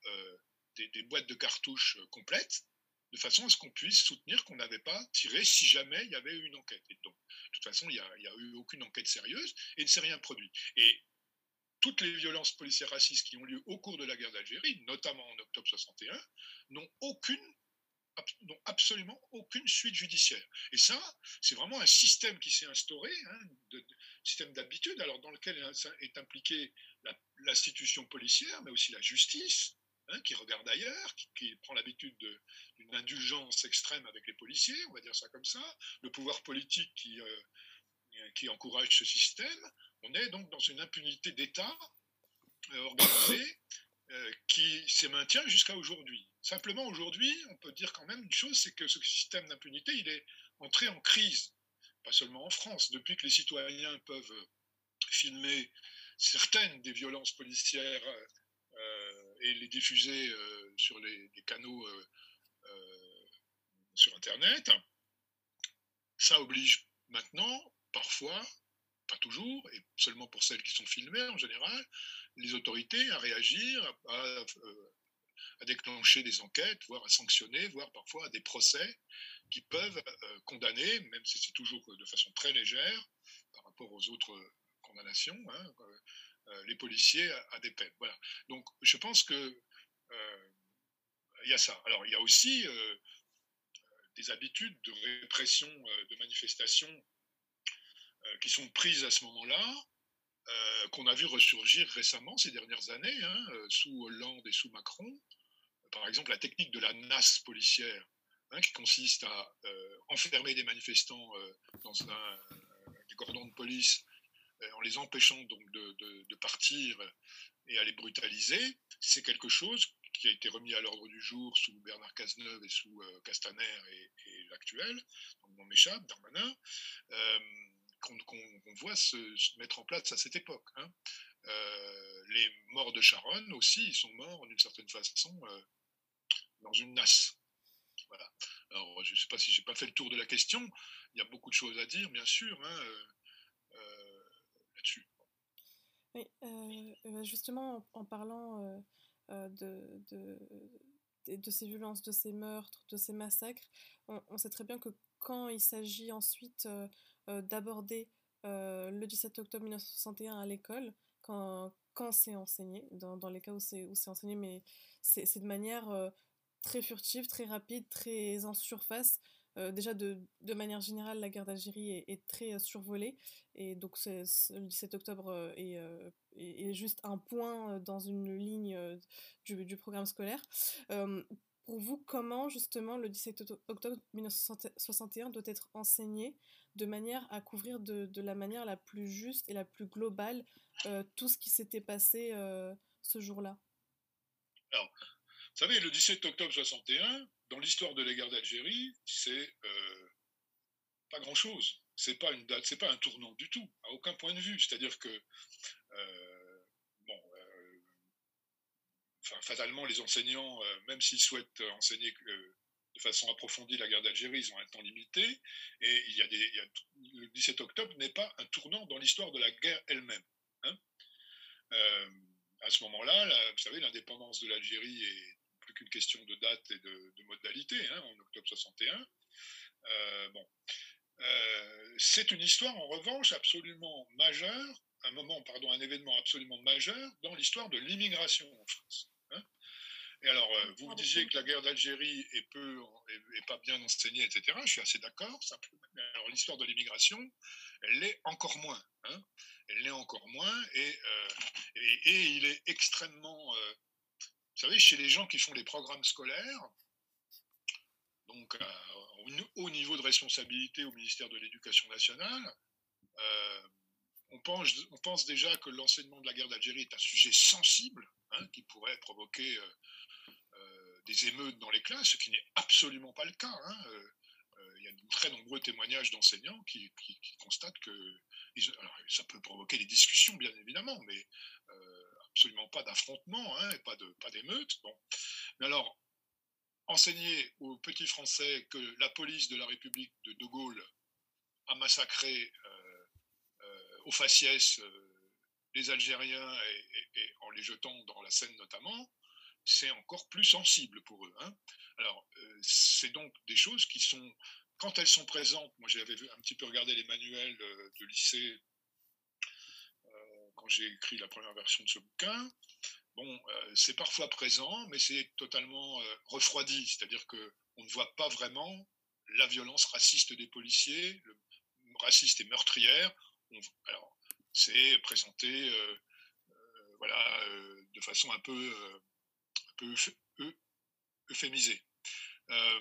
des, des, boîtes de cartouches complètes, de façon à ce qu'on puisse soutenir qu'on n'avait pas tiré si jamais il y avait eu une enquête. Et donc, de toute façon, il n'y a, eu aucune enquête sérieuse et il ne s'est rien produit. Et toutes les violences policières racistes qui ont lieu au cours de la guerre d'Algérie, notamment en octobre 61, n'ont aucune absolument aucune suite judiciaire. Et ça, c'est vraiment un système qui s'est instauré, un hein, système d'habitude, alors dans lequel est impliquée l'institution policière, mais aussi la justice, Hein, qui regarde ailleurs, qui, prend l'habitude d'une indulgence extrême avec les policiers, on va dire ça comme ça, le pouvoir politique qui, euh, encourage ce système. On est donc dans une impunité d'État euh, organisée *coughs* euh, qui se maintient jusqu'à aujourd'hui. Simplement aujourd'hui, on peut dire quand même une chose, c'est que ce système d'impunité, il est entré en crise, pas seulement en France, depuis que les citoyens peuvent filmer certaines des violences policières et les diffuser euh, sur les, canaux euh, euh, sur Internet. Ça oblige maintenant, parfois, pas toujours, et seulement pour celles qui sont filmées en général, les autorités à réagir, à, déclencher des enquêtes, voire à sanctionner, voire parfois à des procès qui peuvent condamner, même si c'est toujours de façon très légère par rapport aux autres condamnations, hein, les policiers à, des peines. Voilà. Donc je pense que il y a ça. Alors il y a aussi des habitudes de répression de manifestations qui sont prises à ce moment-là, euh, qu'on a vu ressurgir récemment ces dernières années, hein, euh, sous Hollande et sous Macron. Par exemple, la technique de la NAS policière, hein, qui consiste à euh, enfermer des manifestants dans un, des cordons de police en les empêchant donc de, partir et à les brutaliser, c'est quelque chose qui a été remis à l'ordre du jour sous Bernard Cazeneuve et sous Castaner et, l'actuel, donc mon m'échappe, Darmanin qu'on voit se, mettre en place à cette époque. Hein. Euh, les morts de Charonne aussi, ils sont morts d'une certaine façon euh, dans une nasse. Voilà. Alors, je ne sais pas si j'ai pas fait le tour de la question. Il y a beaucoup de choses à dire, bien sûr, hein, euh. Oui, bah, justement, en, parlant de, de, ces violences, de ces meurtres, de ces massacres, on, sait très bien que quand il s'agit ensuite euh, d'aborder euh, le 17 octobre 1961 à l'école, quand, quand c'est enseigné, dans, dans, les cas où c'est enseigné, mais c'est de manière euh, très furtive, très rapide, très en surface. Déjà, de, manière générale, la guerre d'Algérie est, très survolée. Et donc, le 17 octobre est, est, juste un point dans une ligne du, programme scolaire. pour vous, comment justement le 17 octobre 1961 doit être enseigné de manière à couvrir de, la manière la plus juste et la plus globale euh, tout ce qui s'était passé euh, ce jour-là? Vous savez, le 17 octobre 61, dans l'histoire de la guerre d'Algérie, c'est euh, pas grand-chose. C'est pas une date, c'est pas un tournant du tout, à aucun point de vue. C'est-à-dire que, bon, fatalement, les enseignants, même s'ils souhaitent enseigner de façon approfondie la guerre d'Algérie, ils ont un temps limité, et il y a le 17 octobre n'est pas un tournant dans l'histoire de la guerre elle-même. Hein. Euh, à ce moment-là, vous savez, l'indépendance de l'Algérie est qu'une question de date et de, modalité, hein, en octobre 61. Euh, bon. Euh, c'est une histoire, en revanche, absolument majeure, un moment, pardon, un événement absolument majeur dans l'histoire de l'immigration en France. Hein. Et alors, euh, vous disiez que la guerre d'Algérie est peu, est, pas bien enseignée, etc. Je suis assez d'accord. Alors, l'histoire de l'immigration, elle l'est encore moins. Hein. elle l'est encore moins, et, euh, et, il est extrêmement, euh, vous savez, chez les gens qui font les programmes scolaires, donc au haut niveau de responsabilité au ministère de l'Éducation nationale, on pense, on pense, déjà que l'enseignement de la guerre d'Algérie est un sujet sensible, hein, qui pourrait provoquer des émeutes dans les classes, ce qui n'est absolument pas le cas. Hein. Euh, euh, il y a de très nombreux témoignages d'enseignants qui, constatent que ça peut provoquer des discussions, bien évidemment, mais euh, absolument pas d'affrontement hein, et pas de pas d'émeutes. Bon. Mais alors, enseigner aux petits Français que la police de la République de De Gaulle a massacré au faciès les Algériens et, en les jetant dans la Seine notamment, c'est encore plus sensible pour eux. Hein. Alors, euh, c'est donc des choses qui sont, quand elles sont présentes, moi j'avais un petit peu regardé les manuels euh, de lycée euh, quand j'ai écrit la première version de ce bouquin. Bon, c'est parfois présent, mais c'est totalement refroidi, c'est-à-dire qu'on ne voit pas vraiment la violence raciste des policiers, raciste et meurtrière. alors, c'est présenté, voilà, de façon un peu euphémisé. Euh,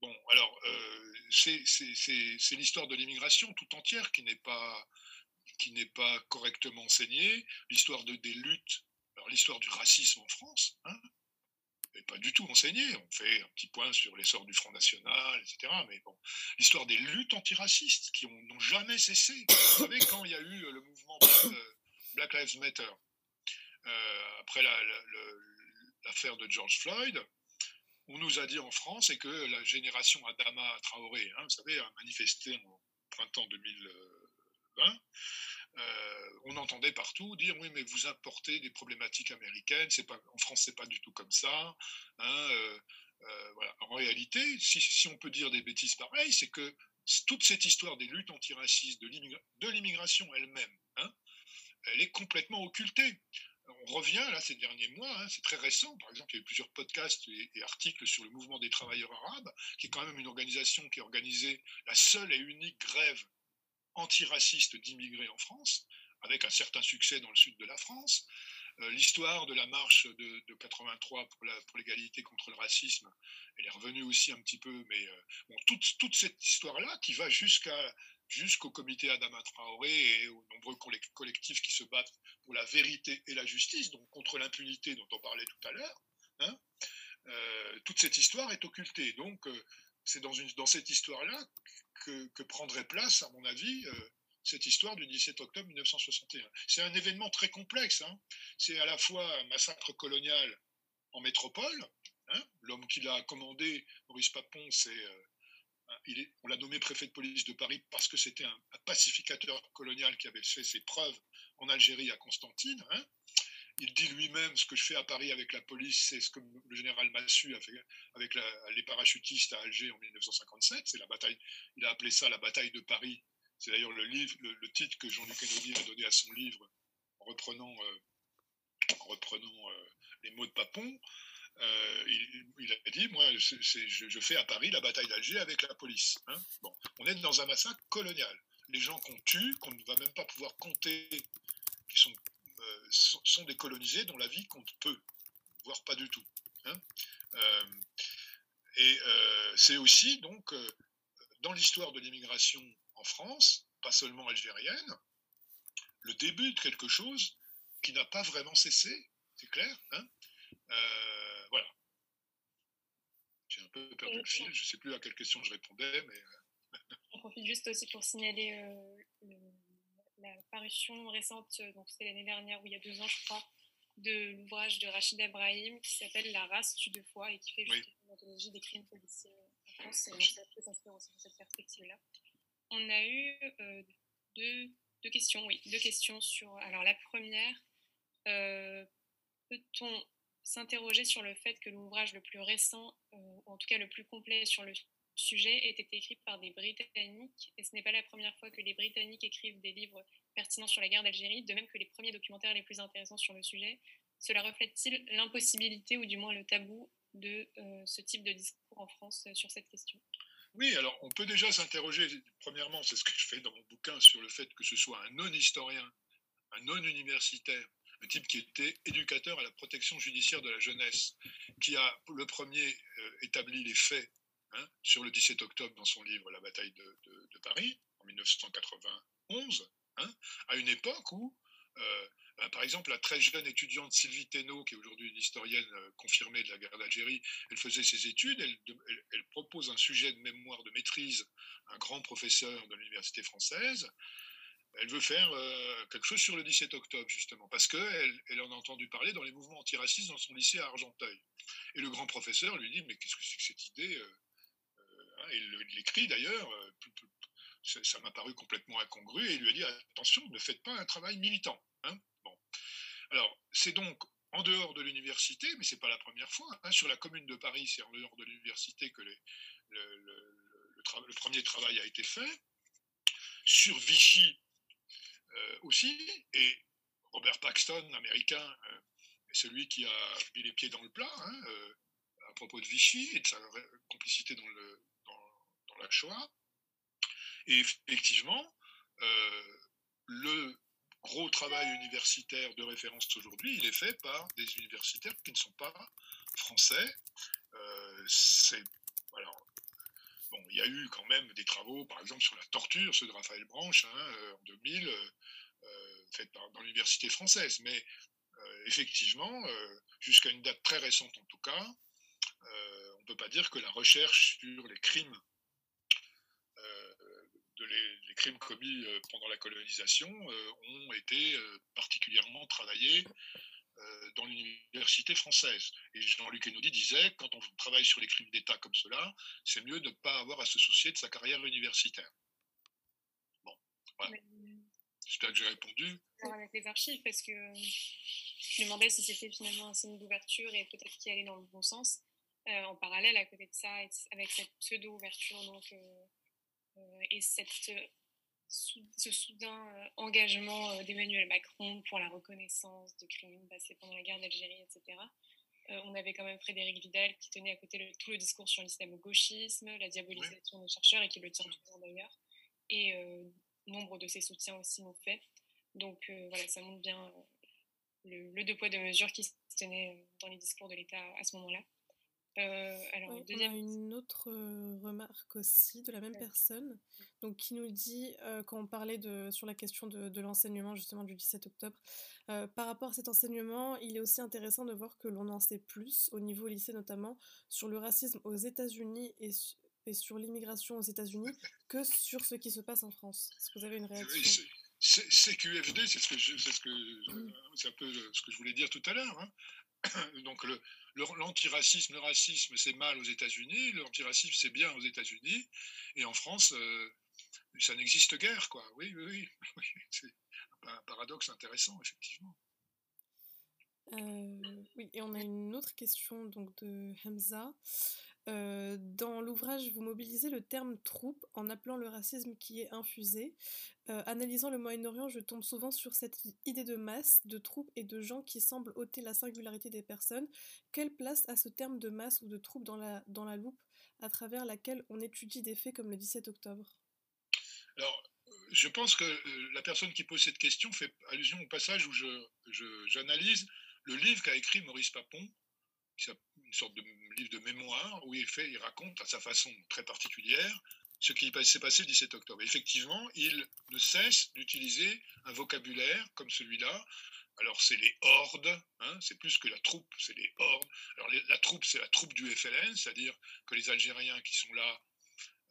bon, alors, euh, c'est l'histoire de l'immigration tout entière qui n'est pas, qui n'est pas correctement enseignée, l'histoire de, des luttes, alors l'histoire du racisme en France, hein, n'est pas du tout enseignée. On fait un petit point sur l'essor du Front National, etc. Mais bon, l'histoire des luttes antiracistes qui n'ont jamais cessé. Vous savez, quand il y a eu le mouvement Black Lives Matter, euh, après l'affaire de George Floyd, on nous a dit en France et que la génération Adama Traoré, hein, vous savez, a manifesté en printemps 2020, on entendait partout dire oui, mais vous importez des problématiques américaines, c'est pas, en France, c'est pas du tout comme ça. Hein, voilà. En réalité, si, si, on peut dire des bêtises pareilles, c'est que toute cette histoire des luttes antiracistes, de l'immigration elle-même, hein, elle est complètement occultée. On revient là ces derniers mois, hein, c'est très récent. Par exemple, il y a eu plusieurs podcasts et, articles sur le mouvement des travailleurs arabes, qui est quand même une organisation qui a organisé la seule et unique grève antiraciste d'immigrés en France, avec un certain succès dans le sud de la France. Euh, l'histoire de la marche de, de 83 pour l'égalité contre le racisme, elle est revenue aussi un petit peu, mais euh, toute, toute, cette histoire-là qui va jusqu'à jusqu'au comité Adama Traoré et aux nombreux collectifs qui se battent pour la vérité et la justice, donc contre l'impunité dont on parlait tout à l'heure, hein, euh, toute cette histoire est occultée. Donc, c'est dans, cette histoire-là que, prendrait place, à mon avis, cette histoire du 17 octobre 1961. C'est un événement très complexe. Hein. C'est à la fois un massacre colonial en métropole. Hein. L'homme qui l'a commandé, Maurice Papon, euh, on l'a nommé préfet de police de Paris parce que c'était un, pacificateur colonial qui avait fait ses preuves en Algérie à Constantine. Hein. Il dit lui-même ce que je fais à Paris avec la police, c'est ce que le général Massu a fait avec les parachutistes à Alger en 1957. C'est la bataille. Il a appelé ça la bataille de Paris c'est d'ailleurs le, titre que Jean-Luc Kennedy a donné à son livre en reprenant, euh, euh, les mots de Papon. Euh, il, a dit, moi, je, fais à Paris la bataille d'Alger avec la police. Hein. Bon, on est dans un massacre colonial. Les gens qu'on tue, qu'on ne va même pas pouvoir compter, qui sont, sont, décolonisés, dont la vie compte peu, voire pas du tout. Hein. et c'est aussi, donc, dans l'histoire de l'immigration en France, pas seulement algérienne, le début de quelque chose qui n'a pas vraiment cessé, c'est clair. Hein euh, voilà. J'ai un peu perdu le fil, je ne sais plus à quelle question je répondais, mais. Euh, On profite juste aussi pour signaler euh, la parution récente, donc c'était l'année dernière ou il y a deux ans, je crois, de l'ouvrage de Rachid Abrahim qui s'appelle La race tue deux fois et qui fait justement une anthologie des crimes policiers en France. Et dans cette perspective-là on a eu euh, deux, questions, oui, deux questions sur. Alors la première, euh, peut-on s'interroger sur le fait que l'ouvrage le plus récent, euh, ou en tout cas le plus complet sur le sujet, ait été écrit par des Britanniques, et ce n'est pas la première fois que les Britanniques écrivent des livres pertinents sur la guerre d'Algérie, de même que les premiers documentaires les plus intéressants sur le sujet. Cela reflète-t-il l'impossibilité, ou du moins le tabou, de ce type de discours en France sur cette question? Oui, alors on peut déjà s'interroger, premièrement, c'est ce que je fais dans mon bouquin, sur le fait que ce soit un non-historien, un non-universitaire, un type qui était éducateur à la protection judiciaire de la jeunesse, qui a le premier euh, établi les faits hein, sur le 17 octobre dans son livre La bataille de, Paris, en 1991, hein, à une époque où euh, bah, par exemple, la très jeune étudiante Sylvie Thénault, qui est aujourd'hui une historienne euh, confirmée de la guerre d'Algérie, elle faisait ses études, elle, propose un sujet de mémoire de maîtrise à un grand professeur de l'université française. Elle veut faire euh, quelque chose sur le 17 octobre, justement, parce qu'elle elle en a entendu parler dans les mouvements antiracistes dans son lycée à Argenteuil. Et le grand professeur lui dit Mais qu'est-ce que c'est que cette idée Il l'écrit d'ailleurs, ça m'a paru complètement incongru, et il lui a dit Attention, ne faites pas un travail militant. Hein. Alors, c'est donc en dehors de l'université, mais ce n'est pas la première fois. Hein, sur la commune de Paris, c'est en dehors de l'université que le, premier travail a été fait. Sur Vichy euh, aussi, et Robert Paxton, américain, euh, est celui qui a mis les pieds dans le plat hein, euh, à propos de Vichy et de sa complicité dans, le, dans la Shoah. Et effectivement, le gros travail universitaire de référence aujourd'hui, il est fait par des universitaires qui ne sont pas français. Euh, alors bon, il y a eu quand même des travaux, par exemple sur la torture, ceux de Raphaël Branche hein, euh, en 2000, euh, faits dans l'université française. Mais effectivement, jusqu'à une date très récente en tout cas, on ne peut pas dire que la recherche sur les crimes les, crimes commis euh, pendant la colonisation euh, ont été euh, particulièrement travaillés dans l'université française. Et Jean-Luc Enaudi disait, quand on travaille sur les crimes d'État comme cela, c'est mieux de ne pas avoir à se soucier de sa carrière universitaire. Bon, voilà. J'espère que j'ai répondu. Avec les archives, parce que je me demandais si c'était finalement un signe d'ouverture et peut-être qu'il allait dans le bon sens. en parallèle, à côté de ça, avec cette pseudo-ouverture donc, et cette ce soudain engagement d'Emmanuel Macron pour la reconnaissance de crimes passés pendant la guerre d'Algérie, etc. on avait quand même Frédéric Vidal qui tenait à côté tout le discours sur l'islamo-gauchisme, la diabolisation des chercheurs et qui le tient toujours d'ailleurs. Et nombre de ses soutiens aussi l'ont fait. Donc voilà, ça montre bien le, le, deux poids deux mesures qui se tenait dans les discours de l'État à ce moment-là. Euh, alors, deuxième... On a une autre euh, remarque aussi de la même personne, donc qui nous dit euh, quand on parlait de sur la question de, de l'enseignement justement du 17 octobre, par rapport à cet enseignement, il est aussi intéressant de voir que l'on en sait plus au niveau lycée notamment sur le racisme aux États-Unis et, et, sur l'immigration aux États-Unis que sur ce qui se passe en France. Est-ce que vous avez une réaction? c'est QFD, c'est ce que c'est ce que c'est un peu ce que je voulais dire tout à l'heure. Hein. *coughs* Donc l'antiracisme, le, racisme, c'est mal aux États-Unis, l'antiracisme, c'est bien aux États-Unis, et en France, euh, ça n'existe guère, quoi. Oui, oui, oui. *laughs* c'est un paradoxe intéressant, effectivement. Euh, oui, et on a une autre question donc de Hamza. Euh, dans l'ouvrage, vous mobilisez le terme troupe en appelant le racisme qui est infusé. Euh, analysant le Moyen-Orient, je tombe souvent sur cette idée de masse, de troupe et de gens qui semblent ôter la singularité des personnes. Quelle place a ce terme de masse ou de troupe dans la, loupe à travers laquelle on étudie des faits comme le 17 octobre? Alors, je pense que euh, la personne qui pose cette question fait allusion au passage où j'analyse je, le livre qu'a écrit Maurice Papon, sorte de livre de mémoire où il, fait, il raconte à sa façon très particulière ce qui s'est passé le 17 octobre. Effectivement, il ne cesse d'utiliser un vocabulaire comme celui-là. Alors, c'est les hordes, hein, c'est plus que la troupe, c'est les hordes. Alors, la troupe, c'est la troupe du FLN, c'est-à-dire que les Algériens qui sont là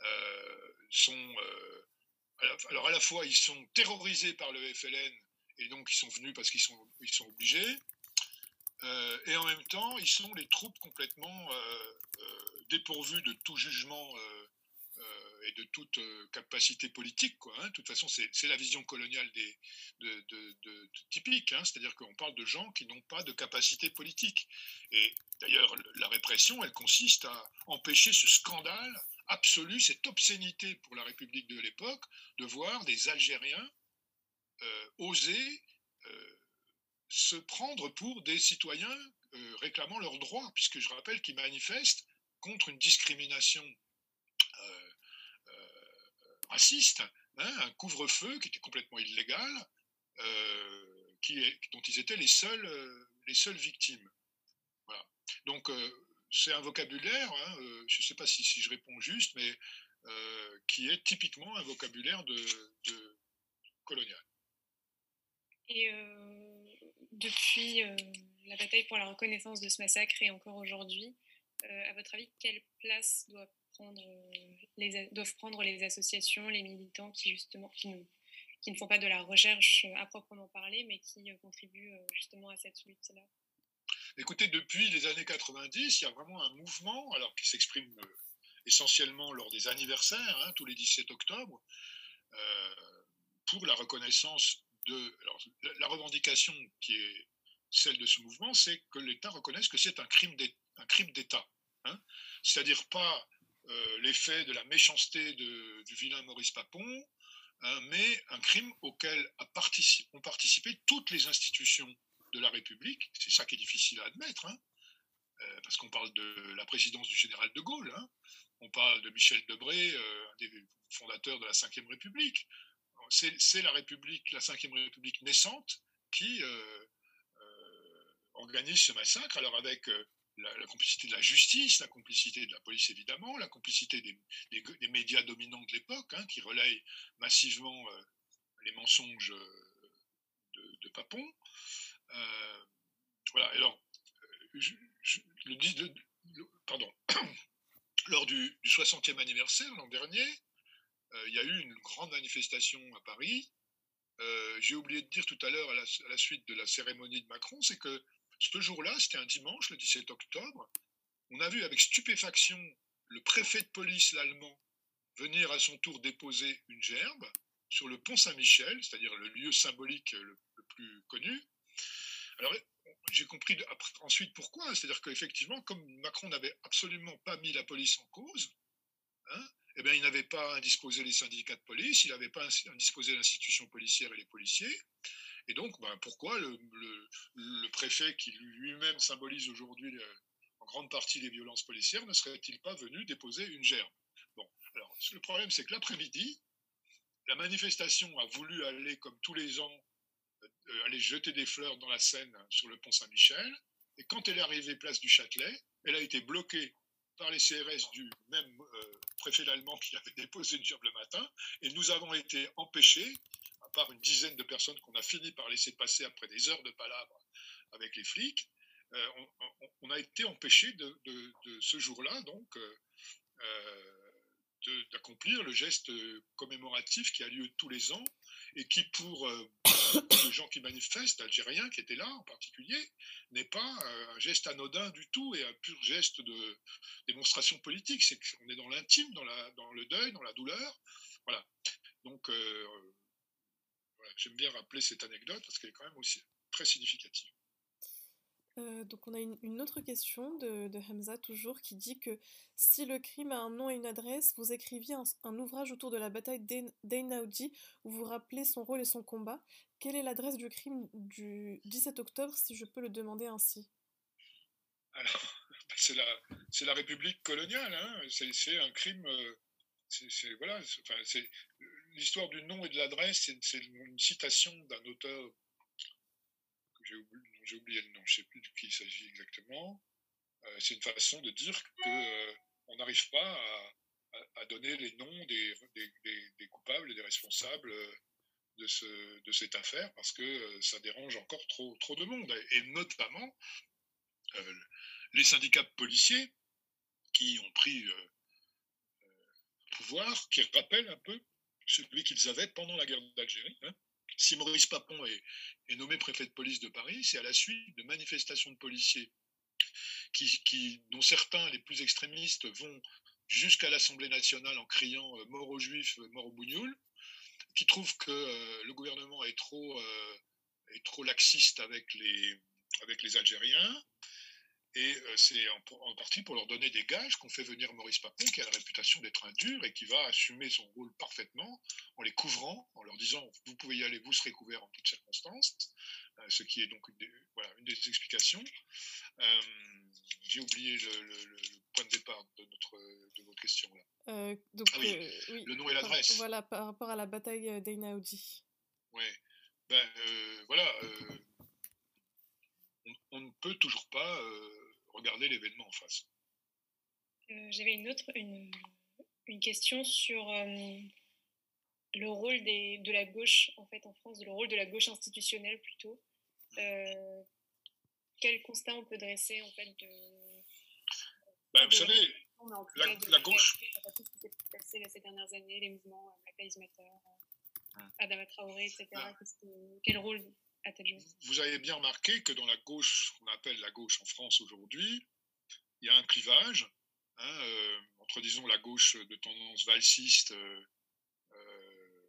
euh, sont. Euh, alors, à la fois, ils sont terrorisés par le FLN et donc ils sont venus parce qu'ils sont, ils sont obligés. Euh, et en même temps, ils sont les troupes complètement euh, euh, dépourvues de tout jugement et de toute capacité politique. Quoi, hein. De toute façon, c'est la vision coloniale typique. Hein. C'est-à-dire qu'on parle de gens qui n'ont pas de capacité politique. Et d'ailleurs, la répression, elle consiste à empêcher ce scandale absolu, cette obscénité pour la République de l'époque, de voir des Algériens oser se prendre pour des citoyens euh, réclamant leurs droits, puisque je rappelle qu'ils manifestent contre une discrimination euh, euh, raciste, hein, un couvre-feu qui était complètement illégal, dont ils étaient les seuls, les seules victimes. Donc c'est un vocabulaire, hein, je ne sais pas si, je réponds juste, mais qui est typiquement un vocabulaire de colonial. Et depuis euh, la bataille pour la reconnaissance de ce massacre et encore aujourd'hui, euh, à votre avis, quelle place doivent prendre, euh, les, doivent prendre les associations, les militants qui justement qui ne font pas de la recherche à proprement parler, mais qui contribuent justement à cette lutte-là? Écoutez, depuis les années 90, il y a vraiment un mouvement, alors qui s'exprime essentiellement lors des anniversaires, hein, tous les 17 octobre, pour la reconnaissance la revendication qui est celle de ce mouvement, c'est que l'État reconnaisse que c'est un crime d'État. Hein. C'est-à-dire pas euh, l'effet de la méchanceté du vilain Maurice Papon, hein, mais un crime auquel ont participé toutes les institutions de la République. C'est ça qui est difficile à admettre, hein. euh, parce qu'on parle de la présidence du général de Gaulle, on parle de Michel Debré, euh, un des fondateurs de la Ve République, c'est la République, la Ve République naissante, qui euh, euh, organise ce massacre, alors avec euh, la, complicité de la justice, la complicité de la police évidemment, la complicité des, médias dominants de l'époque, hein, qui relayent massivement les mensonges de, Papon. voilà, alors, le, pardon, *coughs* lors du, du 60e anniversaire l'an dernier, il y a eu une grande manifestation à Paris. Euh, j'ai oublié de dire tout à l'heure, à, la suite de la cérémonie de Macron, c'est que ce jour-là, c'était un dimanche, le 17 octobre, on a vu avec stupéfaction le préfet de police, l'allemand, venir à son tour déposer une gerbe sur le pont Saint-Michel, c'est-à-dire le lieu symbolique le, plus connu. Alors, j'ai compris ensuite pourquoi. C'est-à-dire qu'effectivement, comme Macron n'avait absolument pas mis la police en cause, hein, eh bien, il n'avait pas indisposé les syndicats de police, il n'avait pas indisposé l'institution policière et les policiers. Et donc, ben, pourquoi le, préfet, qui lui-même symbolise aujourd'hui en grande partie les violences policières, ne serait-il pas venu déposer une gerbe? Bon, alors, le problème, c'est que l'après-midi, la manifestation a voulu aller, comme tous les ans, euh, aller jeter des fleurs dans la Seine sur le pont Saint-Michel. Et quand elle est arrivée place du Châtelet, elle a été bloquée par les CRS du même euh, préfet allemand qui avait déposé une gerbe le matin. Et nous avons été empêchés, à part une dizaine de personnes qu'on a fini par laisser passer après des heures de palabres avec les flics, euh, on, a été empêchés de, ce jour-là, donc, d'accomplir le geste commémoratif qui a lieu tous les ans et qui, pour euh, les gens qui manifestent, algériens qui étaient là en particulier, n'est pas euh, un geste anodin du tout et un pur geste de démonstration politique. C'est qu'on est dans l'intime, dans, le deuil, dans la douleur. Voilà. Donc, euh, j'aime bien rappeler cette anecdote parce qu'elle est quand même aussi très significative. Euh, donc on a une, autre question de, Hamza toujours qui dit que si le crime a un nom et une adresse, vous écriviez un, ouvrage autour de la bataille d'Einaudi où vous rappelez son rôle et son combat. Quelle est l'adresse du crime du 17 octobre si je peux le demander ainsi? Alors, *laughs* c'est la, la, République coloniale, hein. c'est un crime... Euh, c'est voilà, l'histoire du nom et de l'adresse, c'est une citation d'un auteur j'ai oublié, oublié, le nom, je ne sais plus de qui il s'agit exactement. Euh, c'est une façon de dire qu'on euh, n'arrive pas à, donner les noms des, coupables et des responsables euh, de, ce, de cette affaire parce que ça dérange encore trop, trop de monde, et notamment les syndicats policiers qui ont pris pouvoir, qui rappellent un peu celui qu'ils avaient pendant la guerre d'Algérie. Hein. Si Maurice Papon est, nommé préfet de police de Paris, c'est à la suite de manifestations de policiers dont certains, les plus extrémistes, vont jusqu'à l'Assemblée nationale en criant euh, mort aux juifs, mort aux bougnoul, qui trouvent que euh, le gouvernement est trop, euh, laxiste avec les Algériens, et euh, c'est en, partie pour leur donner des gages qu'on fait venir Maurice Papon, qui a la réputation d'être un dur et qui va assumer son rôle parfaitement en les couvrant, en leur disant vous pouvez y aller, vous serez couverts en toutes circonstances, euh, ce qui est donc une des, voilà, une des explications. Euh, j'ai oublié le, point de départ de, notre, de votre question là. donc, ah oui, le nom et l'adresse. Voilà, par rapport à la bataille d'Einaudi. Oui, ben voilà on, ne peut toujours pas regarder l'événement en face. Euh, j'avais une autre une, une question sur euh, le rôle des, de la gauche en fait en France, le rôle de la gauche institutionnelle plutôt. Euh, quel constat on peut dresser en fait de, ben, vous savez, la, gauche. Tout ce qui s'est passé ces dernières années, les mouvements, Black Lives Matter, Adama Traoré, etc. quel rôle vous avez bien remarqué que dans la gauche, qu'on appelle la gauche en France aujourd'hui, il y a un clivage hein, euh, entre, disons, la gauche de tendance valsiste, euh, euh,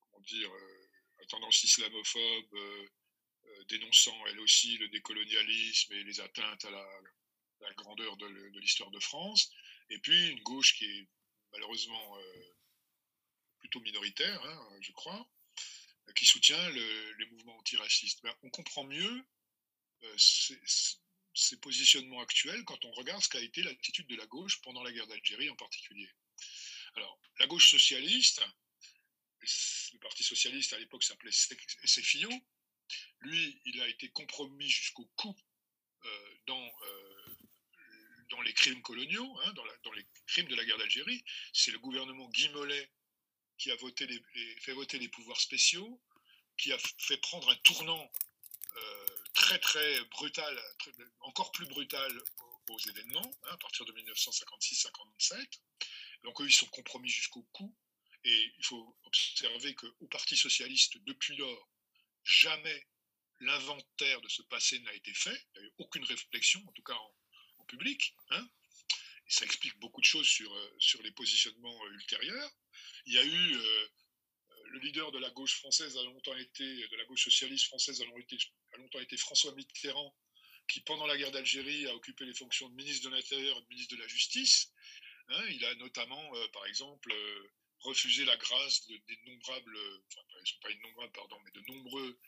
comment dire, à tendance islamophobe, dénonçant elle aussi le décolonialisme et les atteintes à la, grandeur de, l'histoire de France, et puis une gauche qui est malheureusement plutôt minoritaire, hein, je crois, qui soutient les mouvements antiracistes. Ben, on comprend mieux euh, ces, positionnements actuels quand on regarde ce qu'a été l'attitude de la gauche pendant la guerre d'Algérie en particulier. Alors, la gauche socialiste, le Parti socialiste à l'époque s'appelait SFIO, lui, il a été compromis jusqu'au cou euh, dans, euh, dans les crimes coloniaux, hein, dans, dans, les crimes de la guerre d'Algérie. C'est le gouvernement Guy Mollet qui a voté fait voter les pouvoirs spéciaux, qui a fait prendre un tournant euh, très très brutal, encore plus brutal aux, événements, hein, à partir de 1956-57. Donc eux, ils sont compromis jusqu'au cou. Et il faut observer qu'au Parti socialiste, depuis lors, jamais l'inventaire de ce passé n'a été fait. Il n'y a eu aucune réflexion, en tout cas en, public. Hein. ça explique beaucoup de choses sur, euh, sur les positionnements ultérieurs. Il y a eu le leader de la gauche française a longtemps été, de la gauche socialiste française a longtemps été, François Mitterrand, qui pendant la guerre d'Algérie a occupé les fonctions de ministre de l'Intérieur et de ministre de la Justice. Hein, il a notamment, par exemple, refusé la grâce d'innombrables, enfin, ils sont pas innombrables, pardon, mais de nombreux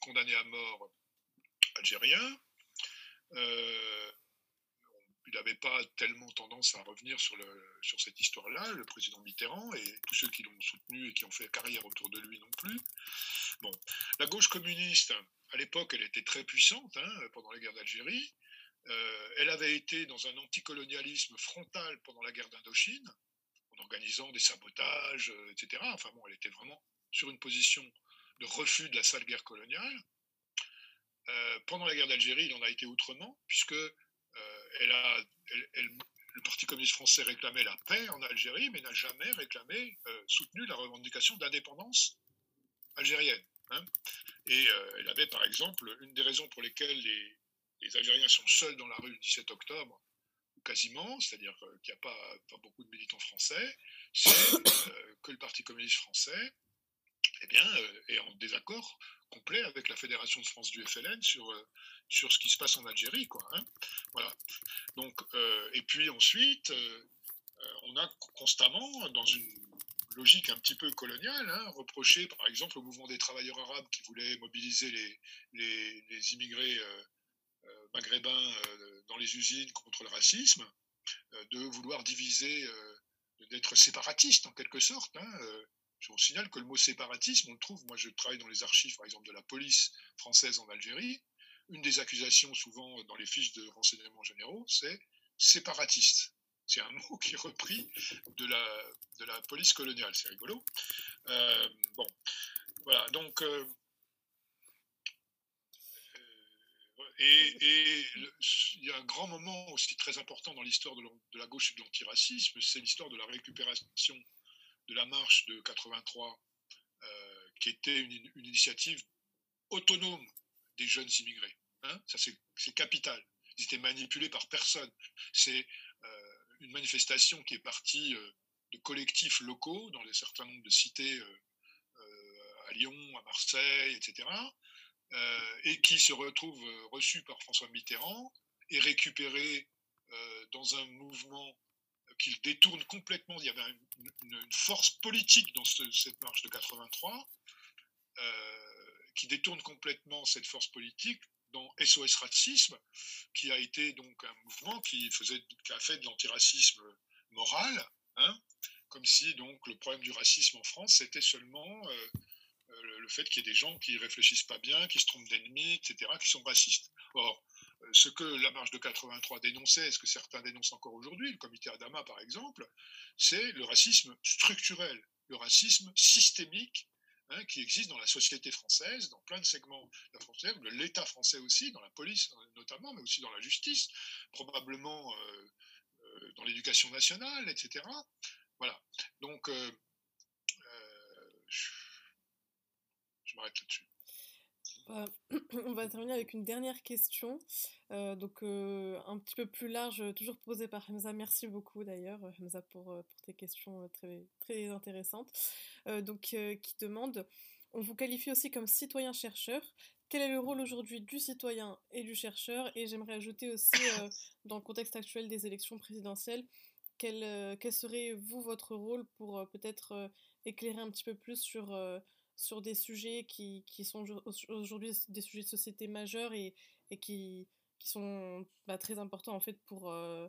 condamnés à mort algériens. Il n'avait pas tellement tendance à revenir sur, sur cette histoire-là, le président Mitterrand, et tous ceux qui l'ont soutenu et qui ont fait carrière autour de lui non plus. Bon, la gauche communiste, à l'époque, elle était très puissante hein, pendant la guerre d'Algérie. Euh, elle avait été dans un anticolonialisme frontal pendant la guerre d'Indochine, en organisant des sabotages, euh, etc. Enfin bon, elle était vraiment sur une position de refus de la sale guerre coloniale. Euh, pendant la guerre d'Algérie, il en a été autrement, puisque euh, le Parti communiste français réclamait la paix en Algérie, mais n'a jamais réclamé, euh, soutenu la revendication d'indépendance algérienne. Hein. Et elle avait, par exemple, une des raisons pour lesquelles les, Algériens sont seuls dans la rue le 17 octobre, quasiment, c'est-à-dire qu'il n'y a pas, beaucoup de militants français, c'est que le Parti communiste français eh bien, est en désaccord complet avec la Fédération de France du FLN sur, euh, sur ce qui se passe en Algérie. Quoi, hein. voilà. Donc, euh, et puis ensuite, euh, on a constamment, dans une logique un petit peu coloniale, hein, reproché par exemple au mouvement des travailleurs arabes qui voulait mobiliser les, les, les immigrés maghrébins dans les usines contre le racisme, de vouloir diviser, d'être séparatiste en quelque sorte. Hein, je vous signale que le mot séparatisme, on le trouve, moi je travaille dans les archives par exemple de la police française en Algérie, une des accusations souvent dans les fiches de renseignements généraux, c'est séparatiste. C'est un *laughs* mot qui est repris de la, de la police coloniale, c'est rigolo. Euh, bon, voilà, donc... Euh, euh, et, il y a un grand moment aussi très important dans l'histoire de, de la gauche et de l'antiracisme, c'est l'histoire de la récupération de la marche de 83, euh, qui était une, initiative autonome des jeunes immigrés. Hein. c'est capital. Ils étaient manipulés par personne. C'est euh, une manifestation qui est partie euh, de collectifs locaux dans un certain nombre de cités à Lyon, à Marseille, etc. et qui se retrouve reçue par François Mitterrand et récupérée dans un mouvement qu'il détourne complètement. Il y avait une, force politique dans cette marche de 83 euh, qui détourne complètement cette force politique dans SOS Racisme, qui a été donc un mouvement qui, faisait, qui a fait de l'antiracisme moral, hein, comme si donc le problème du racisme en France, c'était seulement euh, euh, le fait qu'il y ait des gens qui réfléchissent pas bien, qui se trompent d'ennemis, etc., qui sont racistes. Or, ce que la marche de 83 dénonçait, ce que certains dénoncent encore aujourd'hui, le comité Adama par exemple, c'est le racisme structurel, le racisme systémique hein, qui existe dans la société française, dans plein de segments de la française, de l'État français aussi, dans la police notamment, mais aussi dans la justice, probablement euh, euh, dans l'éducation nationale, etc. Voilà. Donc, euh, je m'arrête là-dessus. Bah, *clears throat* on va terminer avec une dernière question, euh, donc euh, un petit peu plus large, toujours posée par Hamza. Merci beaucoup d'ailleurs, Hamza, pour, euh, pour, tes questions très, très intéressantes. donc, qui demande On vous qualifie aussi comme citoyen-chercheur. Quel est le rôle aujourd'hui du citoyen et du chercheur? Et j'aimerais ajouter aussi, *coughs* dans le contexte actuel des élections présidentielles, quel, quel serait, vous, votre rôle pour peut-être éclairer un petit peu plus sur sur des sujets qui, qui sont aujourd'hui des sujets de société majeurs et, et qui, qui sont bah, très importants en fait pour, euh,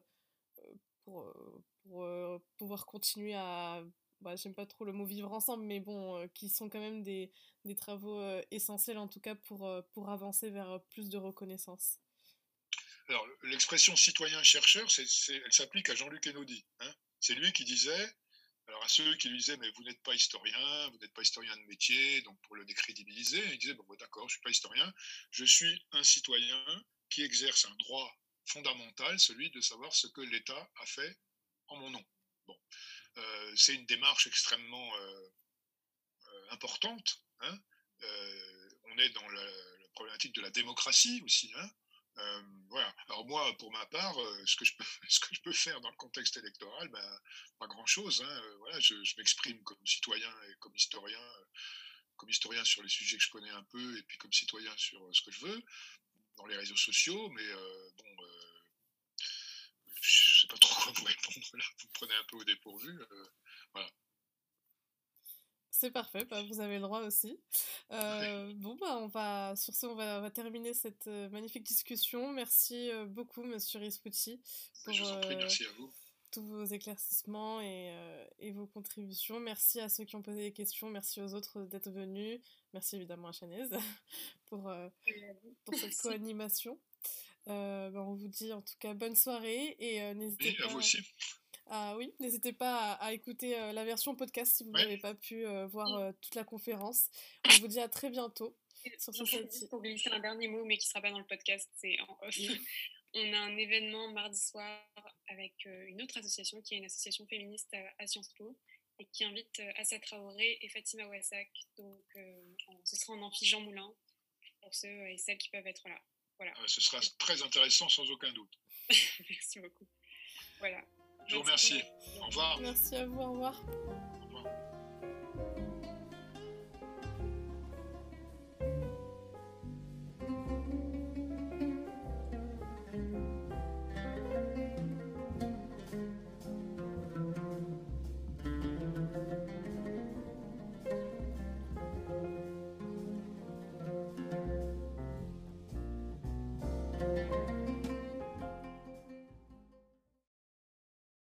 pour, euh, pour euh, pouvoir continuer à, bah, j'aime pas trop le mot vivre ensemble, mais bon, qui sont quand même des, des travaux essentiels en tout cas pour, pour avancer vers plus de reconnaissance. Alors, l'expression citoyen-chercheur, elle s'applique à Jean-Luc Enaudi. Hein. c'est lui qui disait alors à ceux qui lui disaient mais vous n'êtes pas historien, vous n'êtes pas historien de métier, donc pour le décrédibiliser, il disait bon, d'accord, je suis pas historien, je suis un citoyen qui exerce un droit fondamental, celui de savoir ce que l'État a fait en mon nom. Bon, euh, c'est une démarche extrêmement euh, euh, importante. Hein. on est dans la, problématique de la démocratie aussi. Hein. Voilà. Alors moi, pour ma part, ce, que je peux, *laughs* ce que je peux faire dans le contexte électoral, ben, pas grand-chose. Hein. Voilà, je, m'exprime comme citoyen et comme historien, comme historien sur les sujets que je connais un peu, et puis comme citoyen sur ce que je veux, dans les réseaux sociaux. Mais bon, je sais pas trop *laughs* quoi vous répondre là. Vous me prenez un peu au dépourvu. voilà. C'est parfait, bah, vous avez le droit aussi. Euh, bon, bah, on va, sur ce, on va, terminer cette euh, magnifique discussion. Merci euh, beaucoup, monsieur Rispucci, pour merci à vous. tous vos éclaircissements et, et, vos contributions. Merci à ceux qui ont posé des questions. Merci aux autres d'être venus. Merci évidemment à Chanaise *laughs* pour, pour cette co-animation. Bah, on vous dit en tout cas bonne soirée et n'hésitez pas. À vous aussi. Ah oui, n'hésitez pas à, écouter euh, la version podcast si vous n'avez pas pu euh, voir euh, toute la conférence. On vous dit à très bientôt sur ce Pour glisser un dernier mot, mais qui ne sera pas dans le podcast, c'est en off. *laughs* On a un événement mardi soir avec une autre association qui est une association féministe à Sciences Po et qui invite Assa Traoré et Fatima Ouassak. Donc ce sera en amphi Jean Moulin pour ceux et celles qui peuvent être là. Voilà. ce sera très intéressant sans aucun doute. *laughs* Merci beaucoup. Voilà. Je vous remercie. Au revoir. Merci à vous. Au revoir.